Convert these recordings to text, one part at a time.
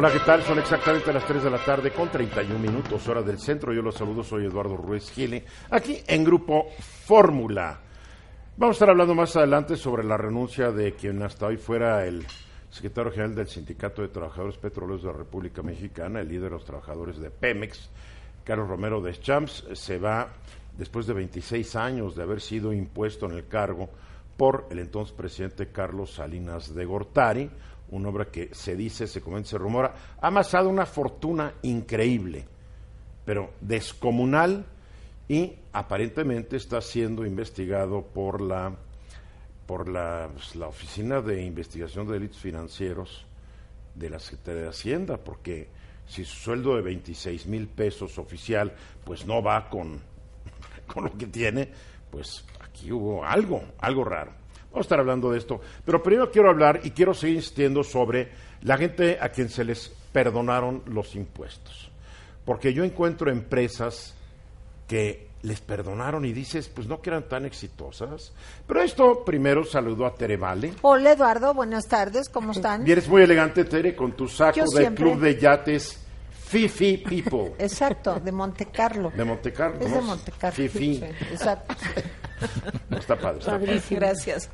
Hola, ¿qué tal? Son exactamente las 3 de la tarde con 31 minutos, hora del centro. Yo los saludo, soy Eduardo Ruiz Gile, aquí en Grupo Fórmula. Vamos a estar hablando más adelante sobre la renuncia de quien hasta hoy fuera el secretario general del Sindicato de Trabajadores Petroleros de la República Mexicana, el líder de los trabajadores de Pemex, Carlos Romero de Champs, se va después de 26 años de haber sido impuesto en el cargo por el entonces presidente Carlos Salinas de Gortari, un hombre que se dice, se comenta, se rumora, ha amasado una fortuna increíble, pero descomunal y aparentemente está siendo investigado por la por la, pues, la Oficina de Investigación de Delitos Financieros de la Secretaría de Hacienda, porque si su sueldo de 26 mil pesos oficial pues no va con, con lo que tiene, pues aquí hubo algo, algo raro. Vamos a estar hablando de esto, pero primero quiero hablar y quiero seguir insistiendo sobre la gente a quien se les perdonaron los impuestos, porque yo encuentro empresas que les perdonaron y dices, pues no que eran tan exitosas. Pero esto primero saludó a Tere Vale. Hola Eduardo, buenas tardes, ¿cómo están? Vienes muy elegante, Tere, con tu saco Yo del siempre. Club de Yates Fifi People. Exacto, de Monte Carlo. De Monte Carlo. Es de Monte Carlo. Fifi. Sí, exacto. Está padre. Está padre. Gracias.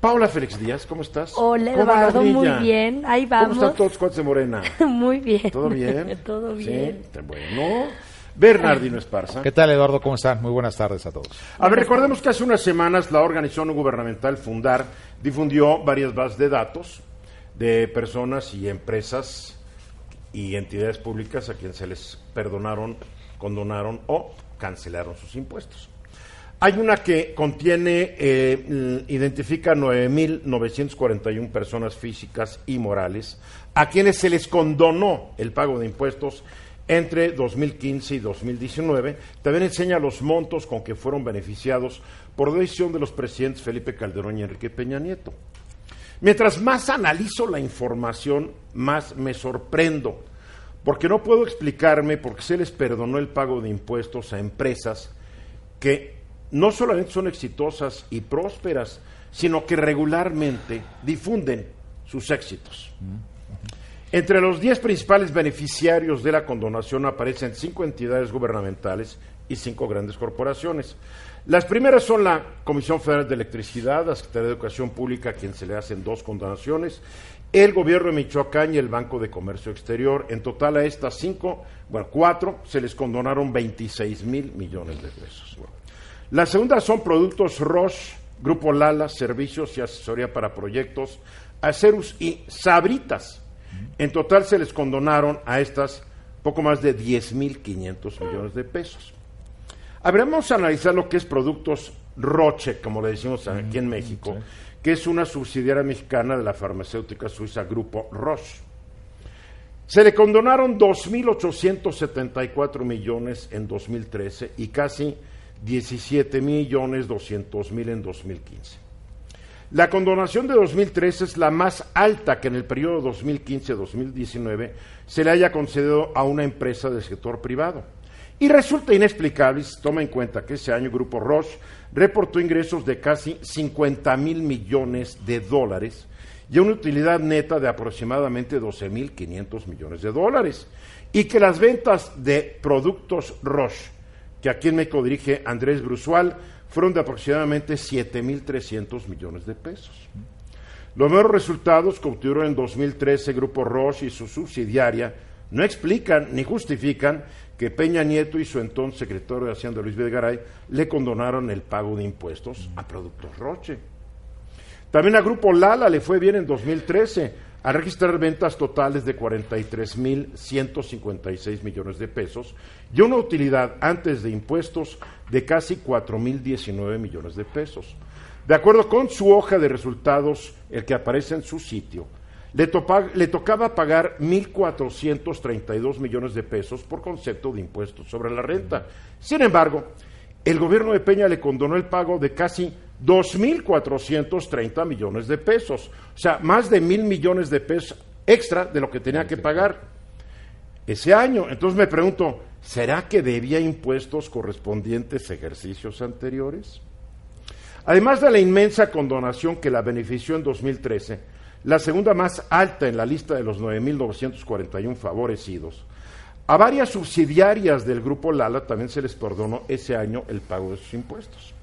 Paula Félix Díaz, ¿cómo estás? Hola ¿Cómo Eduardo, muy bien, ahí ¿Cómo vamos. están todos cuates de Morena? Muy bien. ¿Todo bien? Todo bien. Sí, está bueno. Bernardino Esparza. ¿Qué tal, Eduardo? ¿Cómo están? Muy buenas tardes a todos. A ver, recordemos que hace unas semanas la organización no gubernamental Fundar difundió varias bases de datos de personas y empresas y entidades públicas a quienes se les perdonaron, condonaron o cancelaron sus impuestos. Hay una que contiene, eh, identifica 9.941 personas físicas y morales a quienes se les condonó el pago de impuestos entre 2015 y 2019. También enseña los montos con que fueron beneficiados por decisión de los presidentes Felipe Calderón y Enrique Peña Nieto. Mientras más analizo la información, más me sorprendo, porque no puedo explicarme por qué se les perdonó el pago de impuestos a empresas que no solamente son exitosas y prósperas, sino que regularmente difunden sus éxitos. Entre los 10 principales beneficiarios de la condonación aparecen cinco entidades gubernamentales y cinco grandes corporaciones. Las primeras son la Comisión Federal de Electricidad, la Secretaría de Educación Pública, a quien se le hacen dos condonaciones, el Gobierno de Michoacán y el Banco de Comercio Exterior. En total a estas cinco, bueno, cuatro, se les condonaron 26 mil millones de pesos. Bueno. Las segundas son Productos Roche, Grupo Lala, Servicios y Asesoría para Proyectos, Acerus y Sabritas. En total se les condonaron a estas poco más de 10.500 millones de pesos. Habremos analizar lo que es Productos Roche, como le decimos aquí en México, que es una subsidiaria mexicana de la farmacéutica suiza Grupo Roche. Se le condonaron 2.874 millones en 2013 y casi 17 millones 200 mil en 2015. La condonación de 2013 es la más alta que en el periodo 2015-2019 se le haya concedido a una empresa del sector privado. Y resulta inexplicable, si se toma en cuenta que ese año Grupo Roche reportó ingresos de casi 50 mil millones de dólares y una utilidad neta de aproximadamente 12.500 millones de dólares. Y que las ventas de productos Roche, que aquí en México dirige Andrés Brusual, fueron de aproximadamente 7.300 millones de pesos. Los nuevos resultados que obtuvieron en 2013 Grupo Roche y su subsidiaria no explican ni justifican que Peña Nieto y su entonces secretario de Hacienda Luis Videgaray le condonaron el pago de impuestos a Productos Roche. También a Grupo Lala le fue bien en 2013 a registrar ventas totales de 43.156 millones de pesos y una utilidad antes de impuestos de casi 4.019 millones de pesos. De acuerdo con su hoja de resultados, el que aparece en su sitio, le, topa- le tocaba pagar 1.432 millones de pesos por concepto de impuestos sobre la renta. Sin embargo, el gobierno de Peña le condonó el pago de casi 2.430 millones de pesos, o sea, más de mil millones de pesos extra de lo que tenía que pagar ese año. Entonces me pregunto, ¿será que debía impuestos correspondientes a ejercicios anteriores? Además de la inmensa condonación que la benefició en 2013, la segunda más alta en la lista de los 9.941 favorecidos, a varias subsidiarias del grupo Lala también se les perdonó ese año el pago de sus impuestos.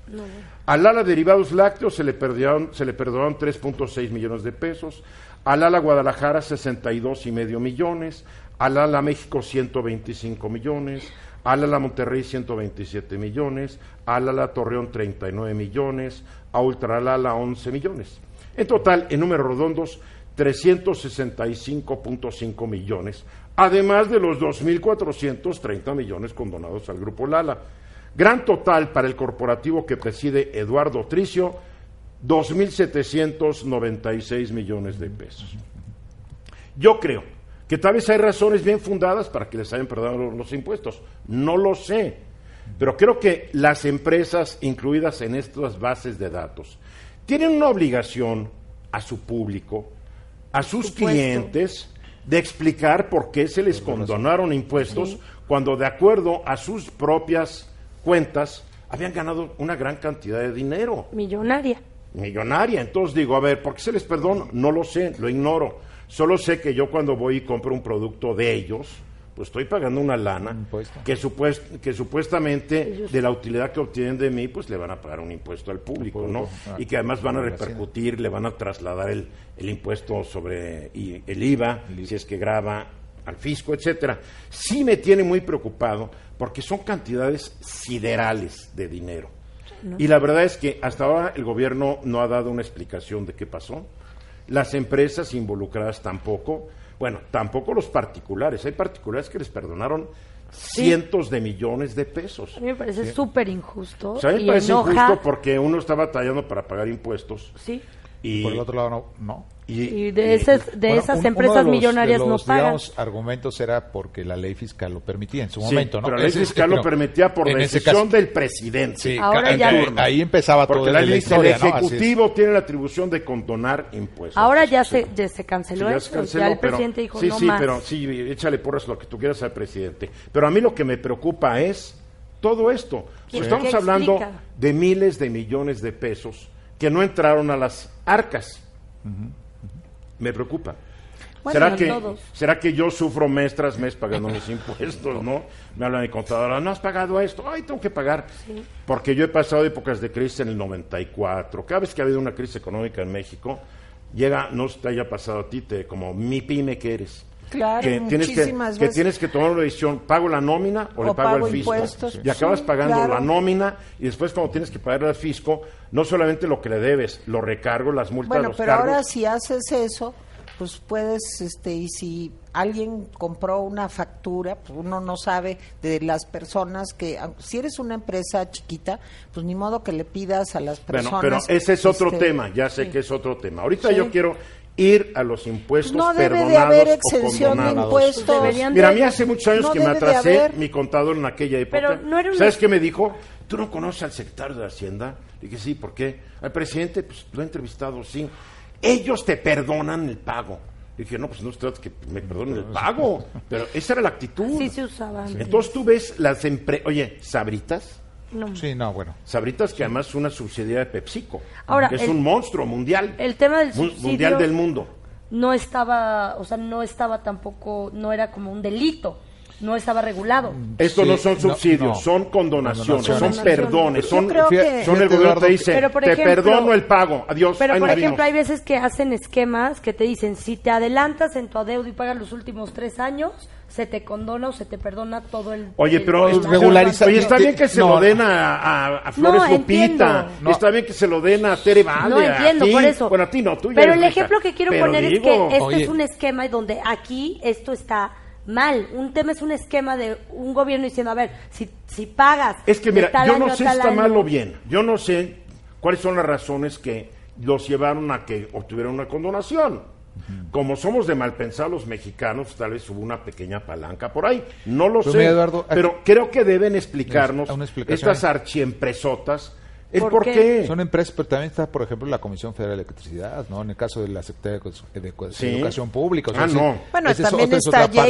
A Lala Derivados Lácteos se le, perdonaron, se le perdonaron 3.6 millones de pesos, a Lala Guadalajara 62 y medio millones, a Lala México 125 millones, a Lala Monterrey 127 millones, a Lala Torreón 39 millones, a Ultralala 11 millones. En total, en números redondos, 365.5 millones, además de los 2.430 millones condonados al Grupo Lala. Gran total para el corporativo que preside Eduardo Tricio, 2.796 millones de pesos. Yo creo que tal vez hay razones bien fundadas para que les hayan perdonado los impuestos. No lo sé. Pero creo que las empresas incluidas en estas bases de datos tienen una obligación a su público, a sus clientes, de explicar por qué se les condonaron impuestos cuando de acuerdo a sus propias cuentas habían ganado una gran cantidad de dinero Millonaria. millonaria. Entonces digo, a ver, ¿por qué se les perdona? No lo sé, lo ignoro. Solo sé que yo cuando voy y compro un producto de ellos, pues estoy pagando una lana impuesto. que, supuest- que supuestamente de la utilidad que obtienen de mí, pues le van a pagar un impuesto al público, ¿no? ah, Y que además van a repercutir, le van a trasladar el, el impuesto sobre y el IVA, si es que graba al fisco, etcétera. Sí me tiene muy preocupado porque son cantidades siderales de dinero. Y la verdad es que hasta ahora el gobierno no ha dado una explicación de qué pasó. Las empresas involucradas tampoco. Bueno, tampoco los particulares. Hay particulares que les perdonaron cientos de millones de pesos. A mí me parece súper injusto. O sea, a mí me y parece enoja. injusto porque uno está batallando para pagar impuestos. Sí. Y, Por el otro lado, no. no. Y de, esas, de Bueno, esas un- uno empresas de los- millonarias de no los, pagan. digamos, argumentos era porque la ley fiscal lo permitía en su Sí, momento, ¿no? pero la ley fiscal lo permitía por decisión del presidente. Sí, Ahora ya ahí- no. ahí empezaba todo Porque la desde ley, historia, el ¿no? Ejecutivo tiene la atribución de condonar impuestos. Ahora ya Sí. se, ya se Sí, canceló ya eso. se canceló, ya el pero- presidente dijo sí, no sí, más. pero sí, échale porras lo que tú quieras al presidente. Pero a mí lo que me preocupa es todo esto. ¿Qué- Estamos hablando explica? de miles de millones de pesos que no entraron a las arcas. Me preocupa. Bueno, ¿Será, que, todos. ¿Será que yo sufro mes tras mes pagando mis impuestos, no? Me habla mi contadora, no has pagado esto, ay, tengo que pagar. Porque yo he pasado épocas de crisis en el 94. Cada vez que ha habido una crisis económica en México, llega, no te haya pasado a ti, te, como mi pyme que eres. Claro, que tienes que, muchísimas que veces. tienes que tomar una decisión, ¿pago la nómina o, le pago pago al fisco? impuestos. Y acabas Sí, pagando claro. la nómina y después cuando tienes que pagar al fisco, no solamente lo que le debes, lo recargo, las multas, Bueno, los pero cargos. ahora si haces eso, pues puedes, este, y si alguien compró una factura, pues uno no sabe de las personas que, aunque- si eres una empresa chiquita, pues ni modo que le pidas a las Bueno, personas. pero ese es otro este, tema, ya sé sí. que es otro tema. Ahorita Sí. yo quiero ir a los impuestos No debe de perdonados haber o exención de impuestos. Deberían Mira, a de- mí hace muchos años no que me de atrasé haber. mi contador en aquella época. Pero no era una- ¿Sabes qué me dijo? ¿Tú no conoces al secretario de Hacienda? Le dije, sí, ¿por qué? Al presidente, pues lo he entrevistado, sí. Ellos te perdonan el pago. Le dije, no, pues no se trata que me perdonen el pago. Pero esa era la actitud. Así se usaba antes. Entonces tú ves las empresas, oye, Sabritas, No. Sí, no, bueno. Sabritas que además es una subsidiaria de PepsiCo, Ahora, que es el- un monstruo mundial, El tema del subsidio mundial del mundo. no estaba, o sea, no estaba tampoco, no era como un delito, no estaba regulado. Esto Sí, no son no, subsidios, no. son condonaciones, Condonaciones. son perdones, Yo son, que- son el gobierno te dice, Pero, por te ejemplo- perdono el pago, adiós, Pero, por ejemplo, vimos". hay veces que hacen esquemas que te dicen, si te adelantas en tu adeudo y pagas los últimos tres años, se te condona o se te perdona todo el... Oye, el- pero el regulariza- Oye, está bien que se No. lo den a, a- a Flores No, Lupita, entiendo. No. está bien que se lo den a Tere Vale, No entiendo, a ti. por eso. Bueno, a ti no, tú Pero el rica. ejemplo que quiero Pero poner digo, es que este Oye. es un esquema donde aquí esto está mal. Un tema es un esquema de un gobierno diciendo, a ver, si, si pagas... Es que mira, yo no sé si está año- mal o bien. Yo no sé cuáles son las razones que los llevaron a que obtuvieran una condonación. Como somos de malpensar los mexicanos, tal vez hubo una pequeña palanca por ahí. No lo Pero sé. mira, Eduardo, aquí- pero creo que deben explicarnos estas archiempresotas el ¿Por por, qué? qué. Son empresas, pero también está, por ejemplo, la Comisión Federal de Electricidad, ¿no? En el caso de la Secretaría de, Sí. Educación Pública. o sea, Ah, sí, no. Bueno, es también está otra parte.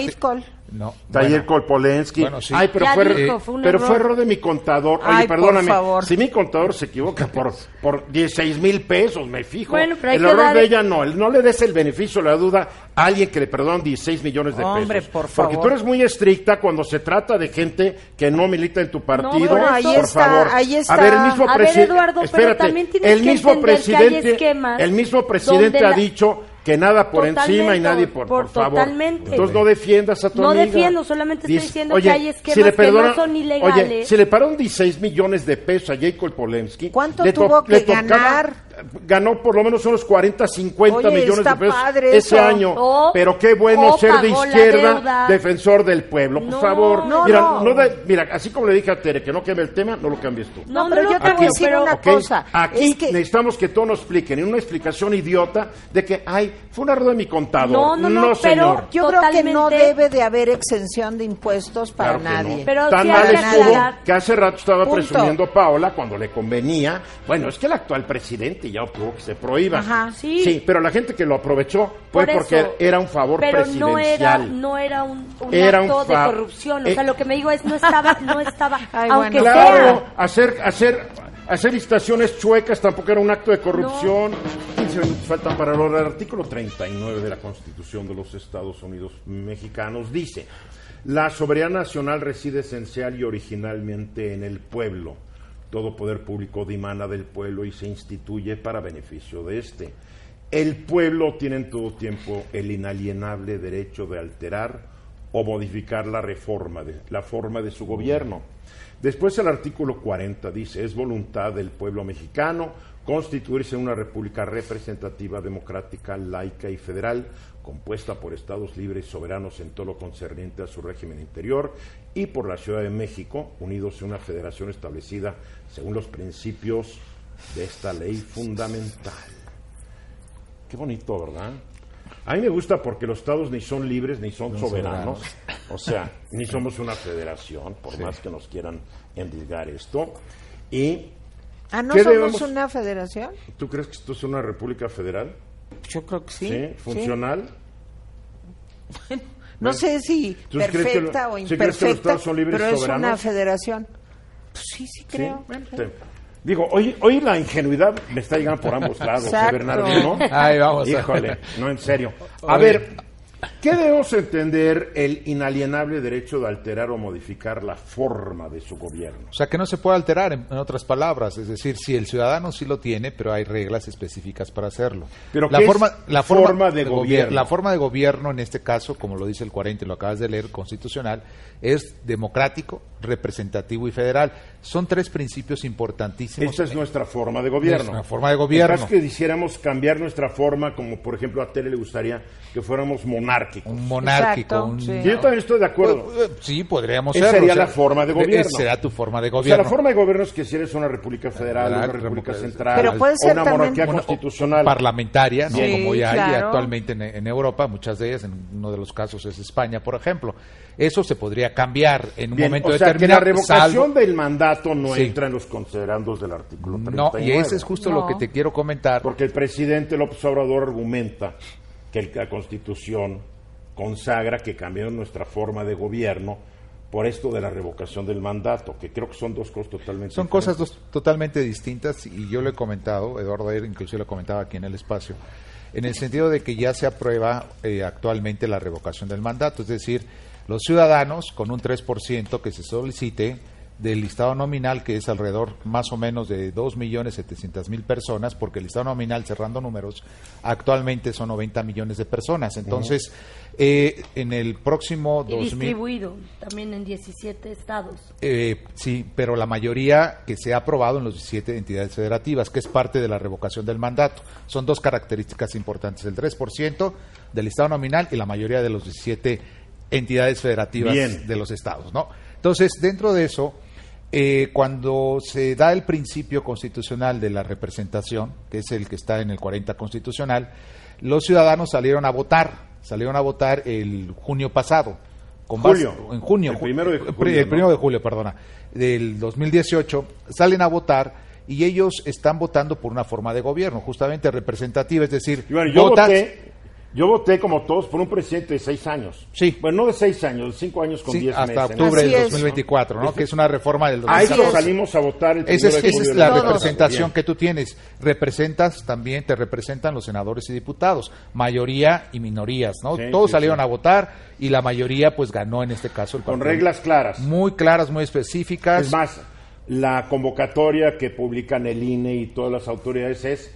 No, Taller bueno, Kolpolensky. Bueno, sí. Ay, pero, Ya fue, dijo, fue un pero error. fue error de mi contador. Oye, Ay, por perdóname. favor. Si mi contador se equivoca por, por 16 mil pesos, me fijo. Bueno, pero hay el que error de ella no. No le des el beneficio de la duda a alguien que le perdonan 16 millones de pesos. Hombre, por Porque favor. tú eres muy estricta cuando se trata de gente que no milita en tu partido. bueno, ahí por está, favor. ahí está. A ver, el mismo A ver, presidente. Eduardo, pero espérate, también tienes el que mismo que hay presidente, el mismo presidente ha la- dicho que nada por Totalmente, encima y nadie por, por por- favor. totalmente. Entonces no defiendas a tu No amiga. defiendo, solamente estoy diciendo que hay esquemas le que no perdona- son Oye, ilegales. si le pagaron 16 millones de pesos a Jacob Polemski. ¿Cuánto le tuvo que le tocaba- ganar? Ganó por lo menos unos 40, 50 Oye, millones de pesos padre ese año. O- Pero qué bueno o ser de izquierda, defensor del pueblo. Por No, favor. no, mira, no. de- mira, así como le dije a Tere que no cambie el tema, no lo cambies tú. No, No, pero no, yo te voy a decir pero- una cosa. Aquí es que necesitamos que todos nos expliquen, en una explicación idiota de que, ay, fue un error de mi contador. No, no, no, pero- señor. yo creo que no debe de haber exención de impuestos para Claro nadie. no. Pero Tan mal estuvo que hace rato estaba Punto. presumiendo Paola cuando le convenía. Bueno, es que el actual presidente ya obtuvo que se prohíba. Ajá. Sí. pero la gente que lo aprovechó fue Por porque eso. era un favor pero presidencial. no era no era un, un Era un acto de fa- corrupción o eh, sea lo que me digo es no estaba no estaba Ay, aunque bueno. Claro, sea hacer, hacer, hacer licitaciones chuecas tampoco era un acto de corrupción. 15 minutos faltan para. El artículo 39 de la Constitución de los Estados Unidos mexicanos dice, la soberanía nacional reside esencial y originalmente en el pueblo. Todo poder público dimana del pueblo y se instituye para beneficio de éste. El pueblo tiene en todo tiempo el inalienable derecho de alterar o modificar la reforma de la forma de su gobierno. Después el artículo 40 dice, es voluntad del pueblo mexicano constituirse en una república representativa, democrática, laica y federal, compuesta por estados libres y soberanos en todo lo concerniente a su régimen interior y por la Ciudad de México, unidos en una federación establecida según los principios de esta ley fundamental. Qué bonito, ¿verdad? A mí me gusta porque los estados ni son libres ni son soberanos. O sea, ni somos una federación, por más que nos quieran endilgar esto. ¿Y Ah, ¿no ¿Qué somos debemos- una federación? tú crees que esto es una república federal? Yo creo que sí. ¿Sí? ¿Funcional? Sí. No sé si ¿Tú crees que lo- perfecta o sí crees que los imperfecta, estados son libres y pero es soberanos? una federación. Pues sí, sí creo. Digo, hoy, hoy la ingenuidad me está llegando por ambos lados, ¿eh, Exacto. Bernardino? Ahí vamos. Híjole, no, en serio. A Oye. ver, ¿qué debemos entender el inalienable derecho de alterar o modificar la forma de su gobierno? O sea, que no se puede alterar, en, en otras palabras. Es decir, si el ciudadano sí lo tiene, pero hay reglas específicas para hacerlo. Pero la ¿qué es forma, la forma de gobier- gobierno? La forma de gobierno, en este caso, como lo dice el 40 y lo acabas de leer, constitucional, es democrático, representativo y federal. Son tres principios importantísimos. Esta es nuestra forma de gobierno. Nuestra forma de gobierno. Caso que quisiéramos cambiar nuestra forma, como por ejemplo a Tele le gustaría que fuéramos monárquicos. Un monárquico. Exacto, un- sí. Y yo también estoy de acuerdo. Eh, Sí, podríamos Esa serlo, sería o sea, la forma de eh, gobierno. Será tu forma de O sea, gobierno. la forma de gobierno es que si eres una república federal, una república central, Pero puede o ser una también- monarquía Una- constitucional. parlamentaria, ¿no? Sí, como ya hay actualmente en, en Europa, muchas de ellas, en uno de los casos es España, por ejemplo. Eso se podría cambiar en un Bien, momento o sea, que la determinado. revocación salvo- del mandato no Sí. entra en los considerandos del artículo 39. No, y ese es justo lo que te quiero comentar. Porque el presidente López Obrador argumenta que la Constitución consagra que cambiaron nuestra forma de gobierno por esto de la revocación del mandato, que creo que son dos cosas totalmente Son diferentes. cosas dos- totalmente distintas y yo lo he comentado, Eduardo Ayer inclusive lo comentaba aquí en el espacio, en el sentido de que ya se aprueba eh, actualmente la revocación del mandato, es decir, los ciudadanos con un 3% que se solicite del listado nominal, que es alrededor más o menos de 2.700.000 personas, porque el listado nominal, cerrando números, actualmente son 90 millones de personas. Entonces, eh, en el próximo y 2000... distribuido también en 17 estados Eh, sí, pero la mayoría que se ha aprobado en las 17 entidades federativas, que es parte de la revocación del mandato. Son dos características importantes, el 3% del Estado nominal y la mayoría de los 17 entidades federativas Bien. de los estados, ¿no? Entonces, dentro de eso, eh, cuando se da el principio constitucional de la representación, que es el que está en el 40 constitucional, los ciudadanos salieron a votar, salieron a votar el junio pasado. Con Julio. base- en junio. El primero de julio, ¿no? primero de julio, perdona, del 2018, salen a votar y ellos están votando por una forma de gobierno, justamente representativa, es decir, bueno, yo votas- voté, yo voté como todos por un presidente de seis años. Sí. Bueno, no de seis años, de cinco años con sí, diez hasta meses. octubre Así del es. 2024, ¿no? Que es una reforma del A eso 2014. salimos a votar el Esa es, esa es la representación que tú tienes. Representas también, te representan los senadores y diputados, mayoría y minorías, ¿no? Sí, Todos sí, salieron sí. a votar y la mayoría pues ganó en este caso el Con reglas claras. muy claras, muy específicas. Es más, la convocatoria que publican el INE y todas las autoridades es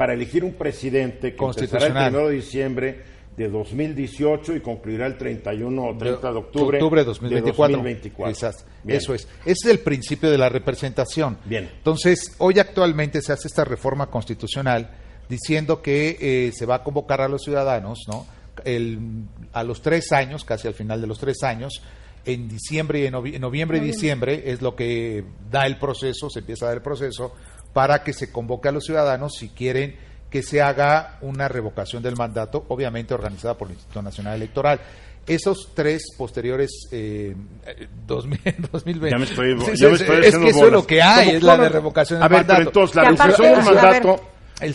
para elegir un presidente que empezará el Constitucional. 1 de diciembre de 2018 y concluirá el 31 o 30 de octubre, de 2024. 2024. Quizás. Bien. Eso es. Ese es el principio de la representación. Bien. Entonces, hoy actualmente se hace esta reforma constitucional diciendo que eh, se va a convocar a los ciudadanos, ¿no? El- a los tres años, casi al final de los tres años, en diciembre y en, novi- en noviembre y diciembre es lo que da el proceso, se empieza a dar el proceso para que se convoque a los ciudadanos si quieren que se haga una revocación del mandato, obviamente organizada por el Instituto Nacional Electoral. Esos tres posteriores eh, eh, 2000, 2020. Ya me estoy- Sí, ya me estoy es que eso es lo que hay, ¿Cómo- es la de revocación A del ver, pero mandato. entonces la revocación del a ver, mandato El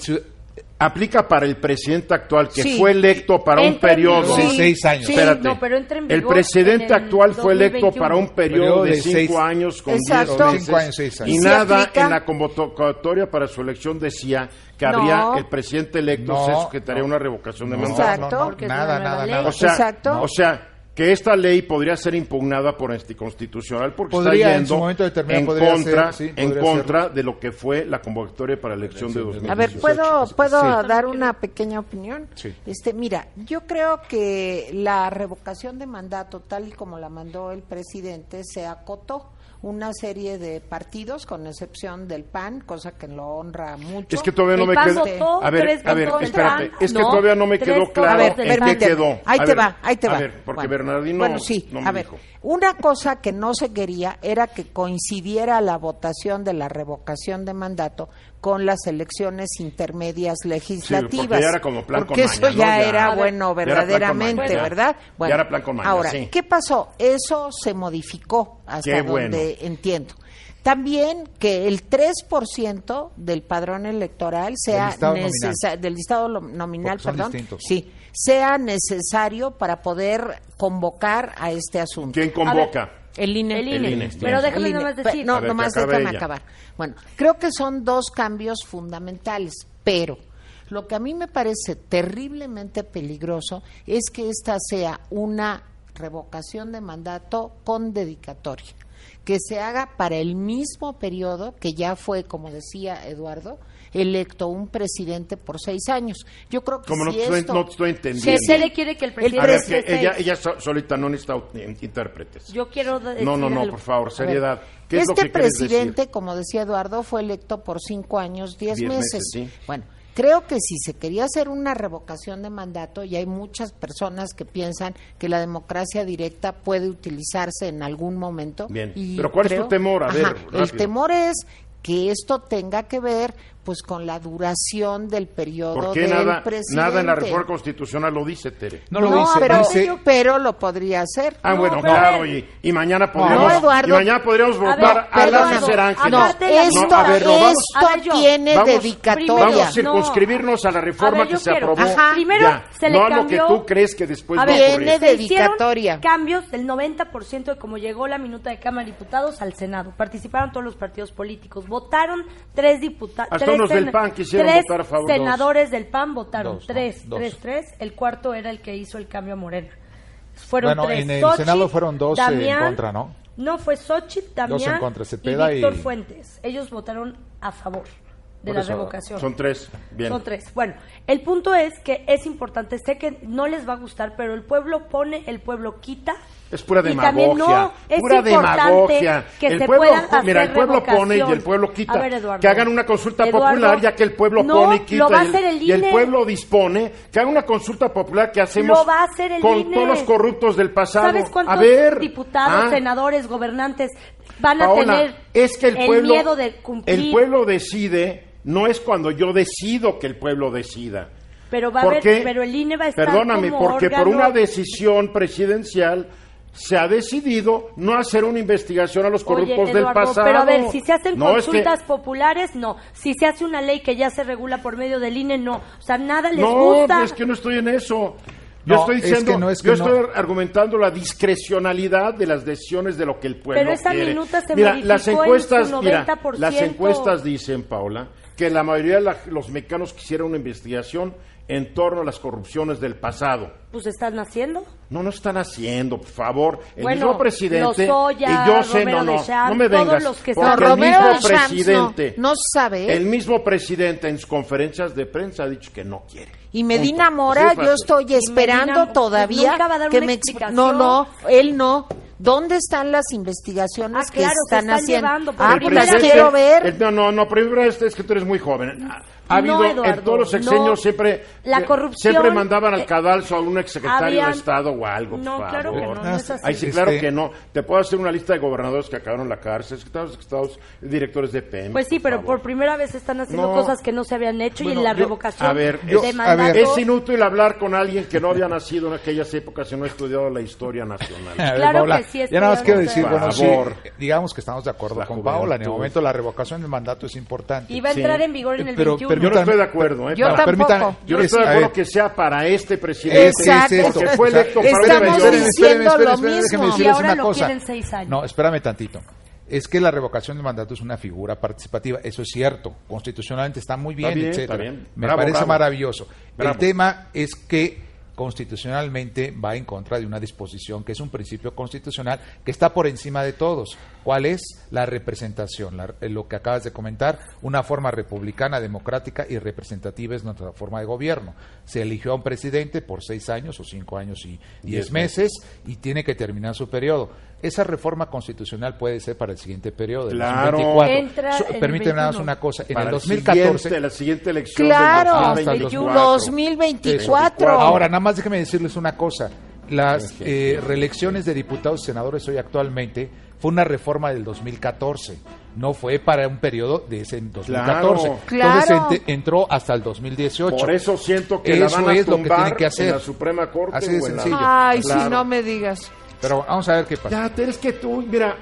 aplica para el presidente actual que Sí. fue electo para un Entra periodo de seis años. Sí, Espérate. no, pero entra en el presidente en el actual fue electo 2021. para un periodo Periodo de de cinco seis- años con Exacto. diez meses. Cinco años, seis años. Y ¿Y se nada aplica? en la convocatoria para su elección decía que No. habría el presidente electo No, se sujetaría a no. una revocación de No, mandato. Exacto. nada, nada, ley. nada. O sea, Exacto. o sea, que esta ley podría ser impugnada por anticonstitucional porque Podría, está en su yendo momento determinado, en podría contra, ser, sí, en contra de lo que fue la convocatoria para la elección de Elección de 2018. A ver, ¿puedo, ¿puedo Sí. dar una pequeña opinión? Sí. Este, mira, yo creo que la revocación de mandato, tal y como la mandó el presidente, se acotó una serie de partidos, con excepción del PAN, cosa que lo honra mucho. Es que todavía no El me PAN quedó. votó, A ver, tres a ver, espérate. Es que no, todavía no me quedó claro ver, en qué quedó. Ahí A te ver, va, ahí te a va. ver, porque Bueno. Bernardino Bueno, sí, no me a ver. dijo. Una cosa que no se quería era que coincidiera la votación de la revocación de mandato con las elecciones intermedias legislativas. porque ya era como plan Porque con eso maña, ¿no? ya, Ya. era bueno Ya era plan con verdaderamente, maña, ya. ¿verdad? Ya Bueno, era plan con maña, ahora, sí. ¿qué pasó? Eso se modificó hasta Qué bueno. donde entiendo. También que el 3% del padrón electoral sea listado nominal. del listado nominal, perdón, distintos. sí, sea necesario para poder convocar a este asunto. ¿Quién convoca? El INE. El INE. El INE, Pero déjame El nada INE. más decir. No, ver, nomás déjame ella. acabar. Bueno, creo que son dos cambios fundamentales, pero lo que a mí me parece terriblemente peligroso es que esta sea una revocación de mandato con dedicatoria, que se haga para el mismo periodo que ya fue, como decía Eduardo, electo un presidente por seis años. Yo creo que Como no si estoy- no estoy entendiendo. se- Se le quiere que el presidente A ver, presidente que esté ella, solita no necesita intérpretes. Yo quiero decir No, no, no, algo. por favor, seriedad. ¿Qué es lo este que presidente, decir? como decía Eduardo, fue electo por cinco años, diez, Diez meses. meses, sí. Bueno, creo que si se quería hacer una revocación de mandato, y hay muchas personas que piensan que la democracia directa puede utilizarse en algún momento. Bien. y Pero ¿cuál es tu temor? A ver, Ajá, el temor es que esto tenga que ver pues con la duración del periodo ¿Por qué del nada, presidente. nada en la reforma constitucional lo dice, Tere? No lo dice, pero, dice- pero lo podría hacer. Ah, No, bueno, claro, y, y mañana podríamos, Eduardo. y mañana podríamos votar a la. No, esto, No, a ver, no, vamos- esto A ver, yo- tiene vamos- dedicatoria. Vamos a No. circunscribirnos a la reforma A ver, que se quiero. aprobó. Ajá. Primero Ya, se le no a lo que tú crees que después A hicieron dedicatoria. cambios del 90% de cómo llegó la minuta de Cámara de Diputados al Senado. Participaron todos los partidos políticos. Votaron tres diputados. Hasta unos del PAN quisieron tres votar a favor, senadores del PAN votaron. Dos, ¿no? tres, Dos. tres, tres. El cuarto era el que hizo el cambio a Morena. Fueron Bueno, tres. en el Xochitl, Senado fueron dos, eh, en contra, ¿no? No, fue Xochitl, Damián en contra, y Cepeda y- Víctor Fuentes. Ellos votaron a favor de Por la eso, revocación. Son tres, bien. Son tres. Bueno, el punto es que es importante, sé que no les va a gustar, pero el pueblo pone, el pueblo quita. Es pura y demagogia. no, es pura demagogia. que el se pueblo, hacer mira, el pueblo pone y el pueblo quita. Ver, Eduardo. que hagan una consulta Eduardo, popular, ya que el pueblo no, pone y quita. lo va a y, hacer el y el INE. pueblo dispone. Que haga una consulta popular que hacemos Lo va a hacer el con INE. todos los corruptos del pasado. ¿Sabes cuántos a ver. diputados, ah, senadores, gobernantes van a Paola, tener es que el, el pueblo, miedo de cumplir. El pueblo decide, no es cuando yo decido que el pueblo decida. Pero va a ¿Por haber- pero el INE va a estar Perdóname, como porque por una decisión presidencial se ha decidido no hacer una investigación a los corruptos Oye, del pasado. pero a ver, si se hacen No, es que- consultas populares, no. Si se hace una ley que ya se regula por medio del INE, no. O sea, nada les no, gusta. es que no estoy en eso. Yo No, estoy es diciendo, que no, es que yo no. estoy argumentando la discrecionalidad de las decisiones de lo que el pueblo Pero esa quiere. minuta se mira, las en encuestas, mira, 90%. las encuestas dicen, Paula, que la mayoría de la- los mexicanos quisieran una investigación en torno a las corrupciones del pasado. Pues están haciendo. No, no están haciendo, por favor. El Bueno, mismo presidente. Lozoya, y yo sé, Romero no, no, Deschamps, no me todos vengas. los que porque están- el Romero mismo Deschamps no, presidente. no sabe, ¿eh? El mismo presidente en sus conferencias de prensa ha dicho que no quiere. Y Medina Punto. Mora, yo estoy Medina, esperando pues, todavía nunca va a dar que una me explicación. No, no, él no. ¿Dónde están las investigaciones Ah, que claro, están, están haciendo? llevando, Ah, pues las presidente- quiero ver. el- no, no, no, primero es, es que tú eres muy joven. Ha, ha No, habido, Eduardo, en todos los sexenios no. siempre, La corrupción, siempre mandaban al eh, cadalso a un exsecretario habían- de Estado o algo, No, por claro que no, no es así. Ay, sí, Este- claro que no. Te puedo hacer una lista de gobernadores que acabaron la cárcel, secretarios de directores de PEM. Pues sí, pero favor. por primera vez están haciendo No. cosas que no se habían hecho y en la yo- revocación a ver, de yo- a mandato. ver, Es inútil hablar con alguien que no había nacido en aquellas épocas y no ha estudiado la historia nacional. Ver, Claro Paola, que sí, ya nada más quiero de decir, bueno, sí, favor. eh, digamos que estamos de acuerdo La con Paola. En el momento la revocación del mandato es importante. Y va a Sí. entrar en vigor en el Pero 21. Yo no estoy de acuerdo, ¿eh? Yo tampoco. Yo no es- estoy de acuerdo que sea para este presidente. Exacto. Porque fue electo para Estamos espéreme, lo espéreme, mismo. déjeme Y decirles ahora una lo cosa. quieren seis años. No, espérame tantito. Es que la revocación del mandato es una figura participativa, eso es cierto. Constitucionalmente está muy bien, Está bien, etcétera. está bien. Me Bravo, parece bravo. maravilloso. Bravo. El tema es que constitucionalmente va en contra de una disposición que es un principio constitucional que está por encima de todos. ¿Cuál es la representación? La- eh, lo que acabas de comentar, una forma republicana, democrática y representativa es nuestra forma de gobierno. Se eligió a un presidente por seis años o cinco años y diez Diez meses y tiene que terminar su periodo. Esa reforma constitucional puede ser para el siguiente periodo, del Claro. 2024. Entra So- permíteme nada más 21. una cosa. En Para el el 2014, siguiente, la siguiente elección Claro, del hasta el 2024. 2024. Ahora, nada más déjeme decirles una cosa. Las eh, reelecciones de diputados y senadores hoy actualmente fue una reforma del 2014. No fue para un periodo de ese 2014. Claro. Entonces ent- entró hasta el 2018. Por eso siento que la Eso van a es lo que tienen que hacer. en la Suprema Corte Así de o en la- sencillo. Ay, Claro. si no me digas. Pero vamos a ver qué pasa. Ya, Tere, es que tú, mira,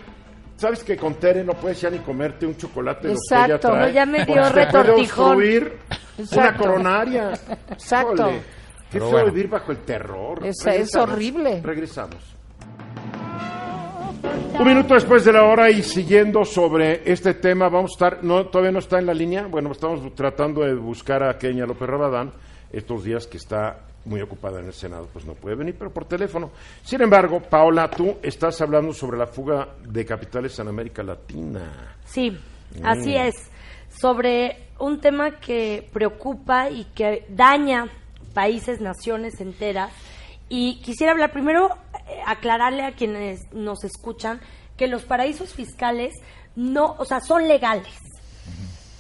sabes que con Tere no puedes ya ni comerte un chocolate de los que ella Exacto. trae. No, ya me dio porque te puede retortijón. una coronaria. Exacto. Qué feo bueno. vivir bajo el terror. Es- es Regresamos. horrible. Regresamos. Un minuto después de la hora y siguiendo sobre este tema, vamos a estar, no, todavía no está en la línea, bueno, estamos tratando de buscar a Kenia López Rabadán estos días que está muy ocupada en el Senado, pues no puede venir, pero por teléfono. Sin embargo, Paola, tú estás hablando sobre la fuga de capitales en América Latina. Sí, así es. Sobre un tema que preocupa y que daña países, naciones enteras. Y quisiera hablar primero, eh, aclararle a quienes nos escuchan que los paraísos fiscales no, o sea, son legales.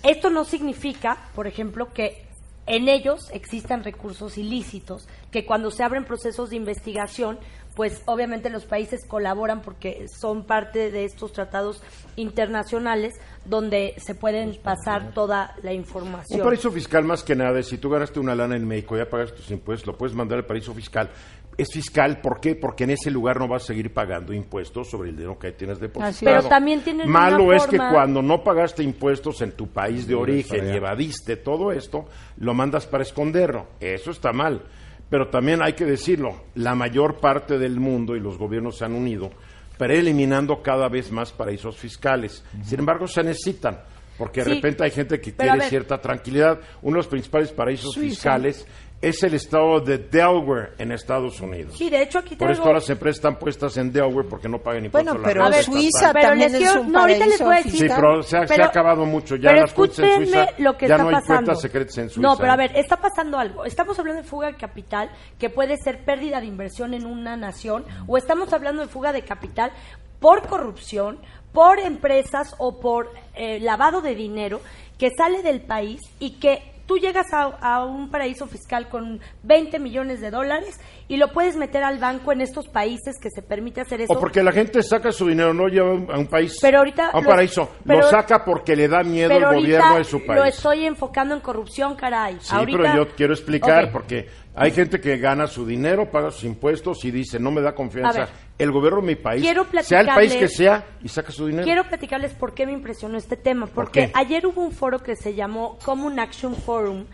Esto no significa, por ejemplo, que en ellos existan recursos ilícitos, que cuando se abren procesos de investigación, pues obviamente los países colaboran porque son parte de estos tratados internacionales donde se pueden pasar toda la Un información. paraíso fiscal más que nada es si tú ganaste una lana en México, ya pagaste tus impuestos, lo puedes mandar al paraíso fiscal. Es fiscal, ¿por qué? Porque en ese lugar no vas a seguir pagando impuestos sobre el dinero que tienes depositado. Pero también tienen Malo una es que cuando no pagaste impuestos en tu país de origen y evadiste todo esto, lo mandas para esconderlo. Eso está mal. Pero también hay que decirlo, la mayor parte del mundo y los gobiernos se han unido para eliminando cada vez más paraísos fiscales. Sin embargo, se necesitan, porque de Sí, repente hay gente que quiere ver. cierta tranquilidad. Uno de los principales paraísos Suiza. fiscales es el estado de Delaware en Estados Unidos. Sí, de hecho aquí Por traigo- todas las empresas están puestas en Delaware porque no pagan impuestos. Bueno, a la pero renta Suiza estatal. Pero también les es quiero- un no, ahorita les voy a decir- Sí, pero se ha, se ha Pero- acabado mucho. Ya pero las cuentas en Suiza lo que ya está no hay pasando. cuentas secretas en Suiza. No, pero a ver, está pasando algo. Estamos hablando de fuga de capital, que puede ser pérdida de inversión en una nación, o estamos hablando de fuga de capital por corrupción, por empresas o por eh, lavado de dinero que sale del país y que tú llegas a, a un paraíso fiscal con 20 millones de dólares y lo puedes meter al banco en estos países que se permite hacer eso. O porque la gente saca su dinero, no lleva a un- país, Pero ahorita a un lo- paraíso. pero- lo saca porque le da miedo el gobierno de su país. lo estoy enfocando en corrupción, caray. Sí, Ahorita- pero yo quiero explicar porque hay gente que gana su dinero, paga sus impuestos y dice, no me da confianza ver. el gobierno de mi país, Quiero sea el país que sea, y saca su dinero. Quiero platicarles por qué me impresionó este tema. ¿Por Porque ayer hubo un foro que se llamó Common Action Forum,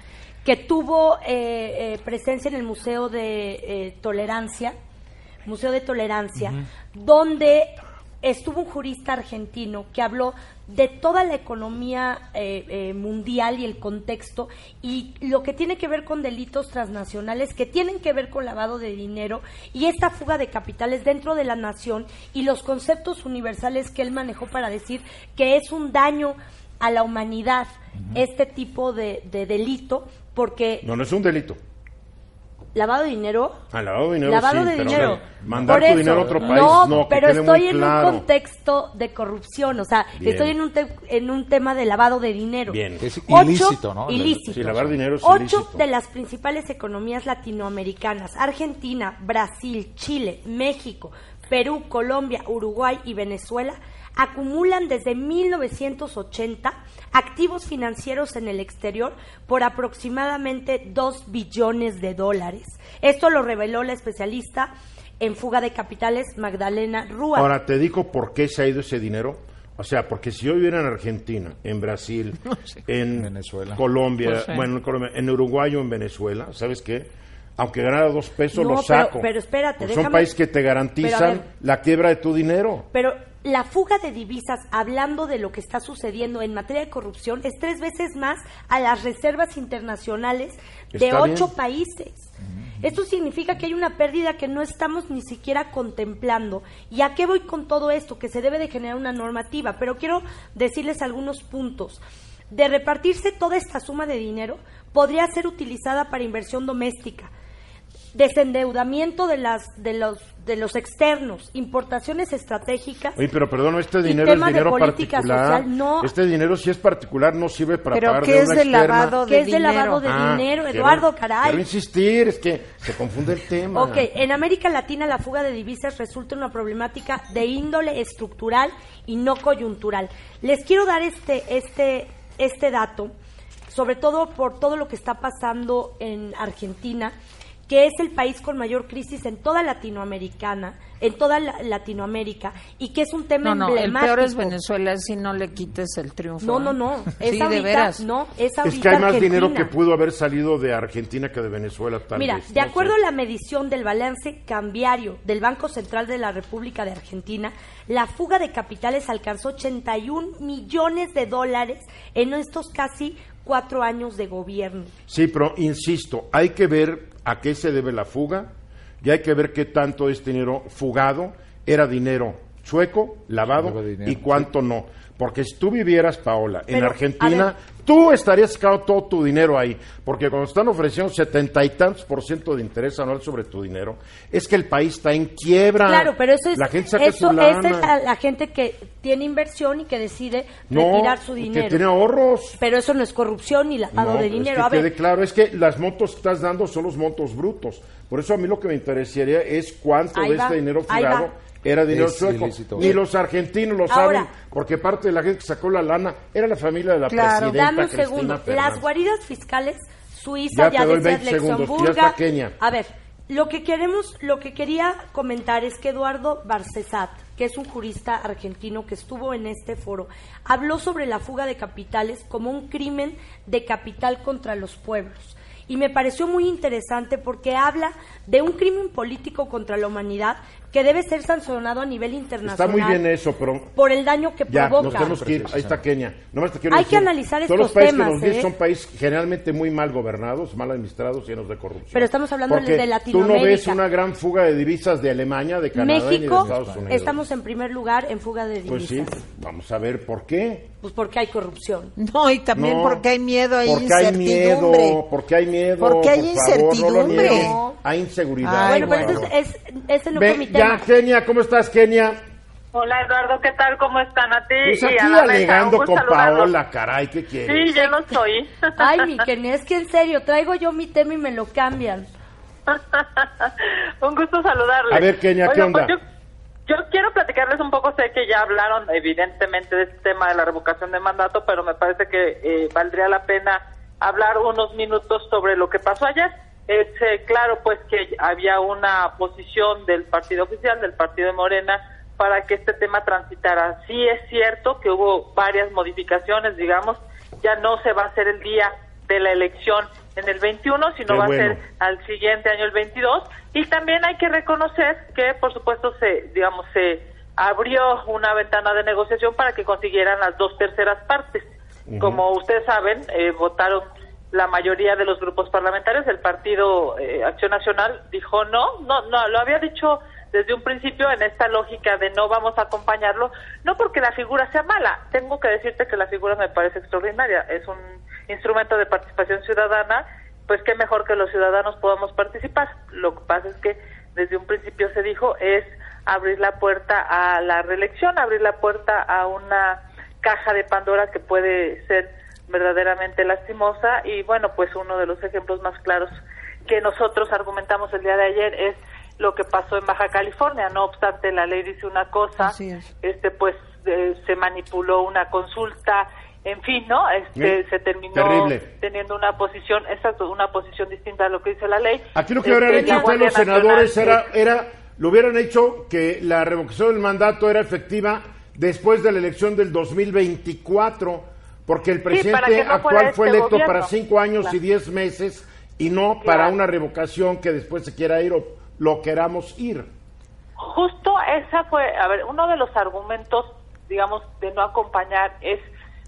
que tuvo eh, eh, presencia en el Museo de eh, Tolerancia, Museo de Tolerancia, donde estuvo un jurista argentino que habló de toda la economía eh, eh, mundial y el contexto y lo que tiene que ver con delitos transnacionales que tienen que ver con lavado de dinero y esta fuga de capitales dentro de la nación y los conceptos universales que él manejó para decir que es un daño a la humanidad este tipo de, de delito porque No, no es un delito. Lavado de dinero Ah, lavado de dinero. lavado sí, de pero dinero. mandar Por tu eso, dinero a otro país, no, pero estoy muy en claro. un contexto de corrupción, o sea, Bien. estoy en un, te- en un tema de lavado de dinero. Bien. Es Ocho- ilícito, ¿no? Ilícito. Sí, lavar dinero es Ocho ilícito. de las principales economías latinoamericanas, Argentina, Brasil, Chile, México, Perú, Colombia, Uruguay y Venezuela, acumulan desde 1980 activos financieros en el exterior por aproximadamente 2 billones de dólares. Esto lo reveló la especialista en fuga de capitales Magdalena Rúa. Ahora, te digo por qué se ha ido ese dinero. O sea, porque si yo viviera en Argentina, en Brasil, en Venezuela. Colombia, Pues sí. bueno, en, Colombia, en Uruguay o en Venezuela, ¿sabes qué? Aunque ganara dos pesos, No, lo saco. pero espérate, son déjame- países que te garantizan ver. la quiebra de tu dinero. Pero la fuga de divisas, hablando de lo que está sucediendo en materia de corrupción, es tres veces más a las reservas internacionales de Está ocho bien. países. Esto significa que hay una pérdida que no estamos ni siquiera contemplando. ¿Y a qué voy con todo esto? Que se debe de generar una normativa. Pero quiero decirles algunos puntos. De repartirse toda esta suma de dinero, podría ser utilizada para inversión doméstica, desendeudamiento de las de los de los externos, importaciones estratégicas. Oye, pero perdón, este dinero es dinero particular. social, no. Este dinero si es particular no sirve para Pero pagar ¿qué es una de externa. lavado que de es de dinero? lavado de Ah, dinero, quiero- Eduardo, caray. Quiero insistir, es que se confunde el tema. Ok, en América Latina la fuga de divisas resulta una problemática de índole estructural y no coyuntural. Les quiero dar este, este, este dato, sobre todo por todo lo que está pasando en Argentina, que es el país con mayor crisis en toda Latinoamericana, en toda la- Latinoamérica, y que es un tema No, no, el emblemático. peor es Venezuela, si no le quites el triunfo. No, ¿eh? no, no. Es Sí, ahorita, de veras. No, es ahorita Es que hay más Argentina. dinero que pudo haber salido de Argentina que de Venezuela, tal Mira, vez, de no acuerdo sé. a la medición del balance cambiario del Banco Central de la República de Argentina, la fuga de capitales alcanzó 81 millones de dólares en estos casi cuatro años de gobierno. Sí, pero insisto, hay que ver a qué se debe la fuga y hay que ver qué tanto este dinero fugado. Era dinero chueco, lavado dinero, y cuánto no. Porque si tú vivieras, Paola, en Pero, Argentina, tú estarías sacando todo tu dinero ahí. Porque cuando están ofreciendo setenta y tantos por ciento de interés anual sobre tu dinero, es que el país está en quiebra. Claro, pero eso es, La gente saca eso, su lana. esa es la, la gente que tiene inversión y que decide no, retirar su que dinero. tiene ahorros. Pero eso no es corrupción ni lavado No, de es dinero. que a ver, quede claro, es que las montos que estás dando son los montos brutos. Por eso a mí lo que me interesaría es cuánto Ahí de va, este dinero fugado. Era dinero Es sueco. ilícito. Ni los argentinos lo Ahora- saben, porque parte de la gente que sacó la lana era la familia de la Claro. presidenta Dame un Cristina segundo. Fernández. Las guaridas fiscales, Suiza, Ya ya, te doy decías 20 segundos, Luxemburgo. A ver, lo que queremos, lo que quería comentar es que Eduardo Barcesat, que es un jurista argentino que estuvo en este foro, habló sobre la fuga de capitales como un crimen de capital contra los pueblos. Y me pareció muy interesante porque habla de un crimen político contra la humanidad que debe ser sancionado a nivel Está internacional muy bien eso, pero por el daño que ya, nos provoca. tenemos que ir. Ahí está Kenia. Nomás te quiero Hay que decir, analizar Todos los estos países temas, que nos ¿eh? son países generalmente muy mal gobernados, mal administrados, llenos de corrupción. Pero estamos hablando Porque de Tú no Latinoamérica. ves una gran fuga de divisas de Alemania, de Canadá y de México, Estados Unidos. estamos en primer lugar en fuga de Pues sí, divisas. vamos a ver por qué. Pues porque hay corrupción. No, y también No, porque hay miedo, hay porque hay incertidumbre. miedo, porque hay miedo. Porque hay por favor, no incertidumbre. Hay inseguridad. Ay, bueno, pero bueno. ese es, es- Ve, fue mi ya, tema. Kenia, ¿cómo estás, Kenia? Hola Eduardo, ¿qué tal? ¿Cómo están a ti? Pues y aquí a mesa? alegando con saludarlos. Paola, caray, ¿qué quieres? Sí, ya lo soy. Ay, mi Kenia, es que en serio, traigo yo mi tema y me lo cambian. un gusto saludarles. A ver, Kenia, ¿qué Oigan, pues, onda? yo, yo quiero platicarles un poco, sé que ya hablaron evidentemente de este tema de la revocación de mandato, pero me parece que eh, valdría la pena hablar unos minutos sobre lo que pasó ayer. Es eh, claro, pues que había una posición del partido oficial, del partido de Morena, para que este tema transitara. Sí es cierto que hubo varias modificaciones, digamos, ya no se va a hacer el día de la elección en el 21, sino Qué va bueno. a ser al siguiente año el 22 y también hay que reconocer que por supuesto se digamos se abrió una ventana de negociación para que consiguieran las dos terceras partes como ustedes saben eh, votaron la mayoría de los grupos parlamentarios el partido eh, Acción Nacional dijo no no no lo había dicho desde un principio en esta lógica de no vamos a acompañarlo, no porque la figura sea mala, tengo que decirte que la figura me parece extraordinaria, es un instrumento de participación ciudadana, pues qué mejor que los ciudadanos podamos participar. Lo que pasa es que desde un principio se dijo es abrir la puerta a la reelección, abrir la puerta a una caja de Pandora que puede ser verdaderamente lastimosa y bueno, pues uno de los ejemplos más claros que nosotros argumentamos el día de ayer es lo que pasó en Baja California. No obstante, la ley dice una cosa, Así es. este pues eh, se manipuló una consulta, en fin, ¿no? Este se terminó Terrible. teniendo una posición, exacto, una posición distinta a lo que dice la ley. Aquí lo que hubieran Este, hecho los senadores Nacional, era, era, lo hubieran hecho que la revocación del mandato era efectiva después de la elección del 2024, porque el presidente no actual fue este electo gobierno. para cinco años Claro. y diez meses y no para una revocación que después se quiera ir o lo queramos ir. Justo esa fue, a ver, uno de los argumentos, digamos, de no acompañar es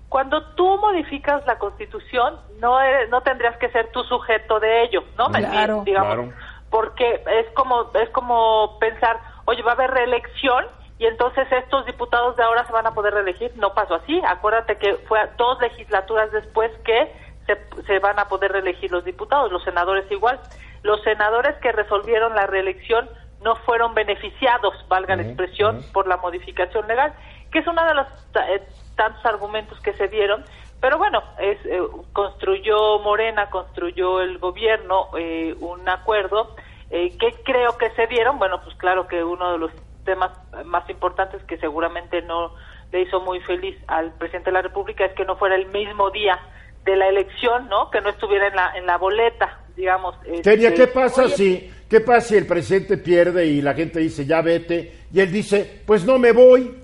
cuando tú modificas la Constitución, no eres- no tendrías que ser tú sujeto de ello, ¿no? Claro. digamos, Claro. porque es como es como pensar, oye, va a haber reelección y entonces estos diputados de ahora se van a poder reelegir. No pasó así. Acuérdate que fue a dos legislaturas después que se, se van a poder reelegir los diputados, los senadores igual. Los senadores que resolvieron la reelección no fueron beneficiados, valga la expresión, por la modificación legal, que es uno de los eh, tantos argumentos que se dieron. Pero bueno, es, eh, construyó Morena, construyó el gobierno eh, un acuerdo eh, que creo que se dieron. Bueno, pues claro que uno de los temas más importantes que seguramente no le hizo muy feliz al presidente de la República es que no fuera el mismo día de la elección, ¿no? Que no estuviera en la en la boleta, digamos. Kenia, este, ¿qué pasa oye, si qué pasa si el presidente pierde y la gente dice ya vete y él dice pues no me voy?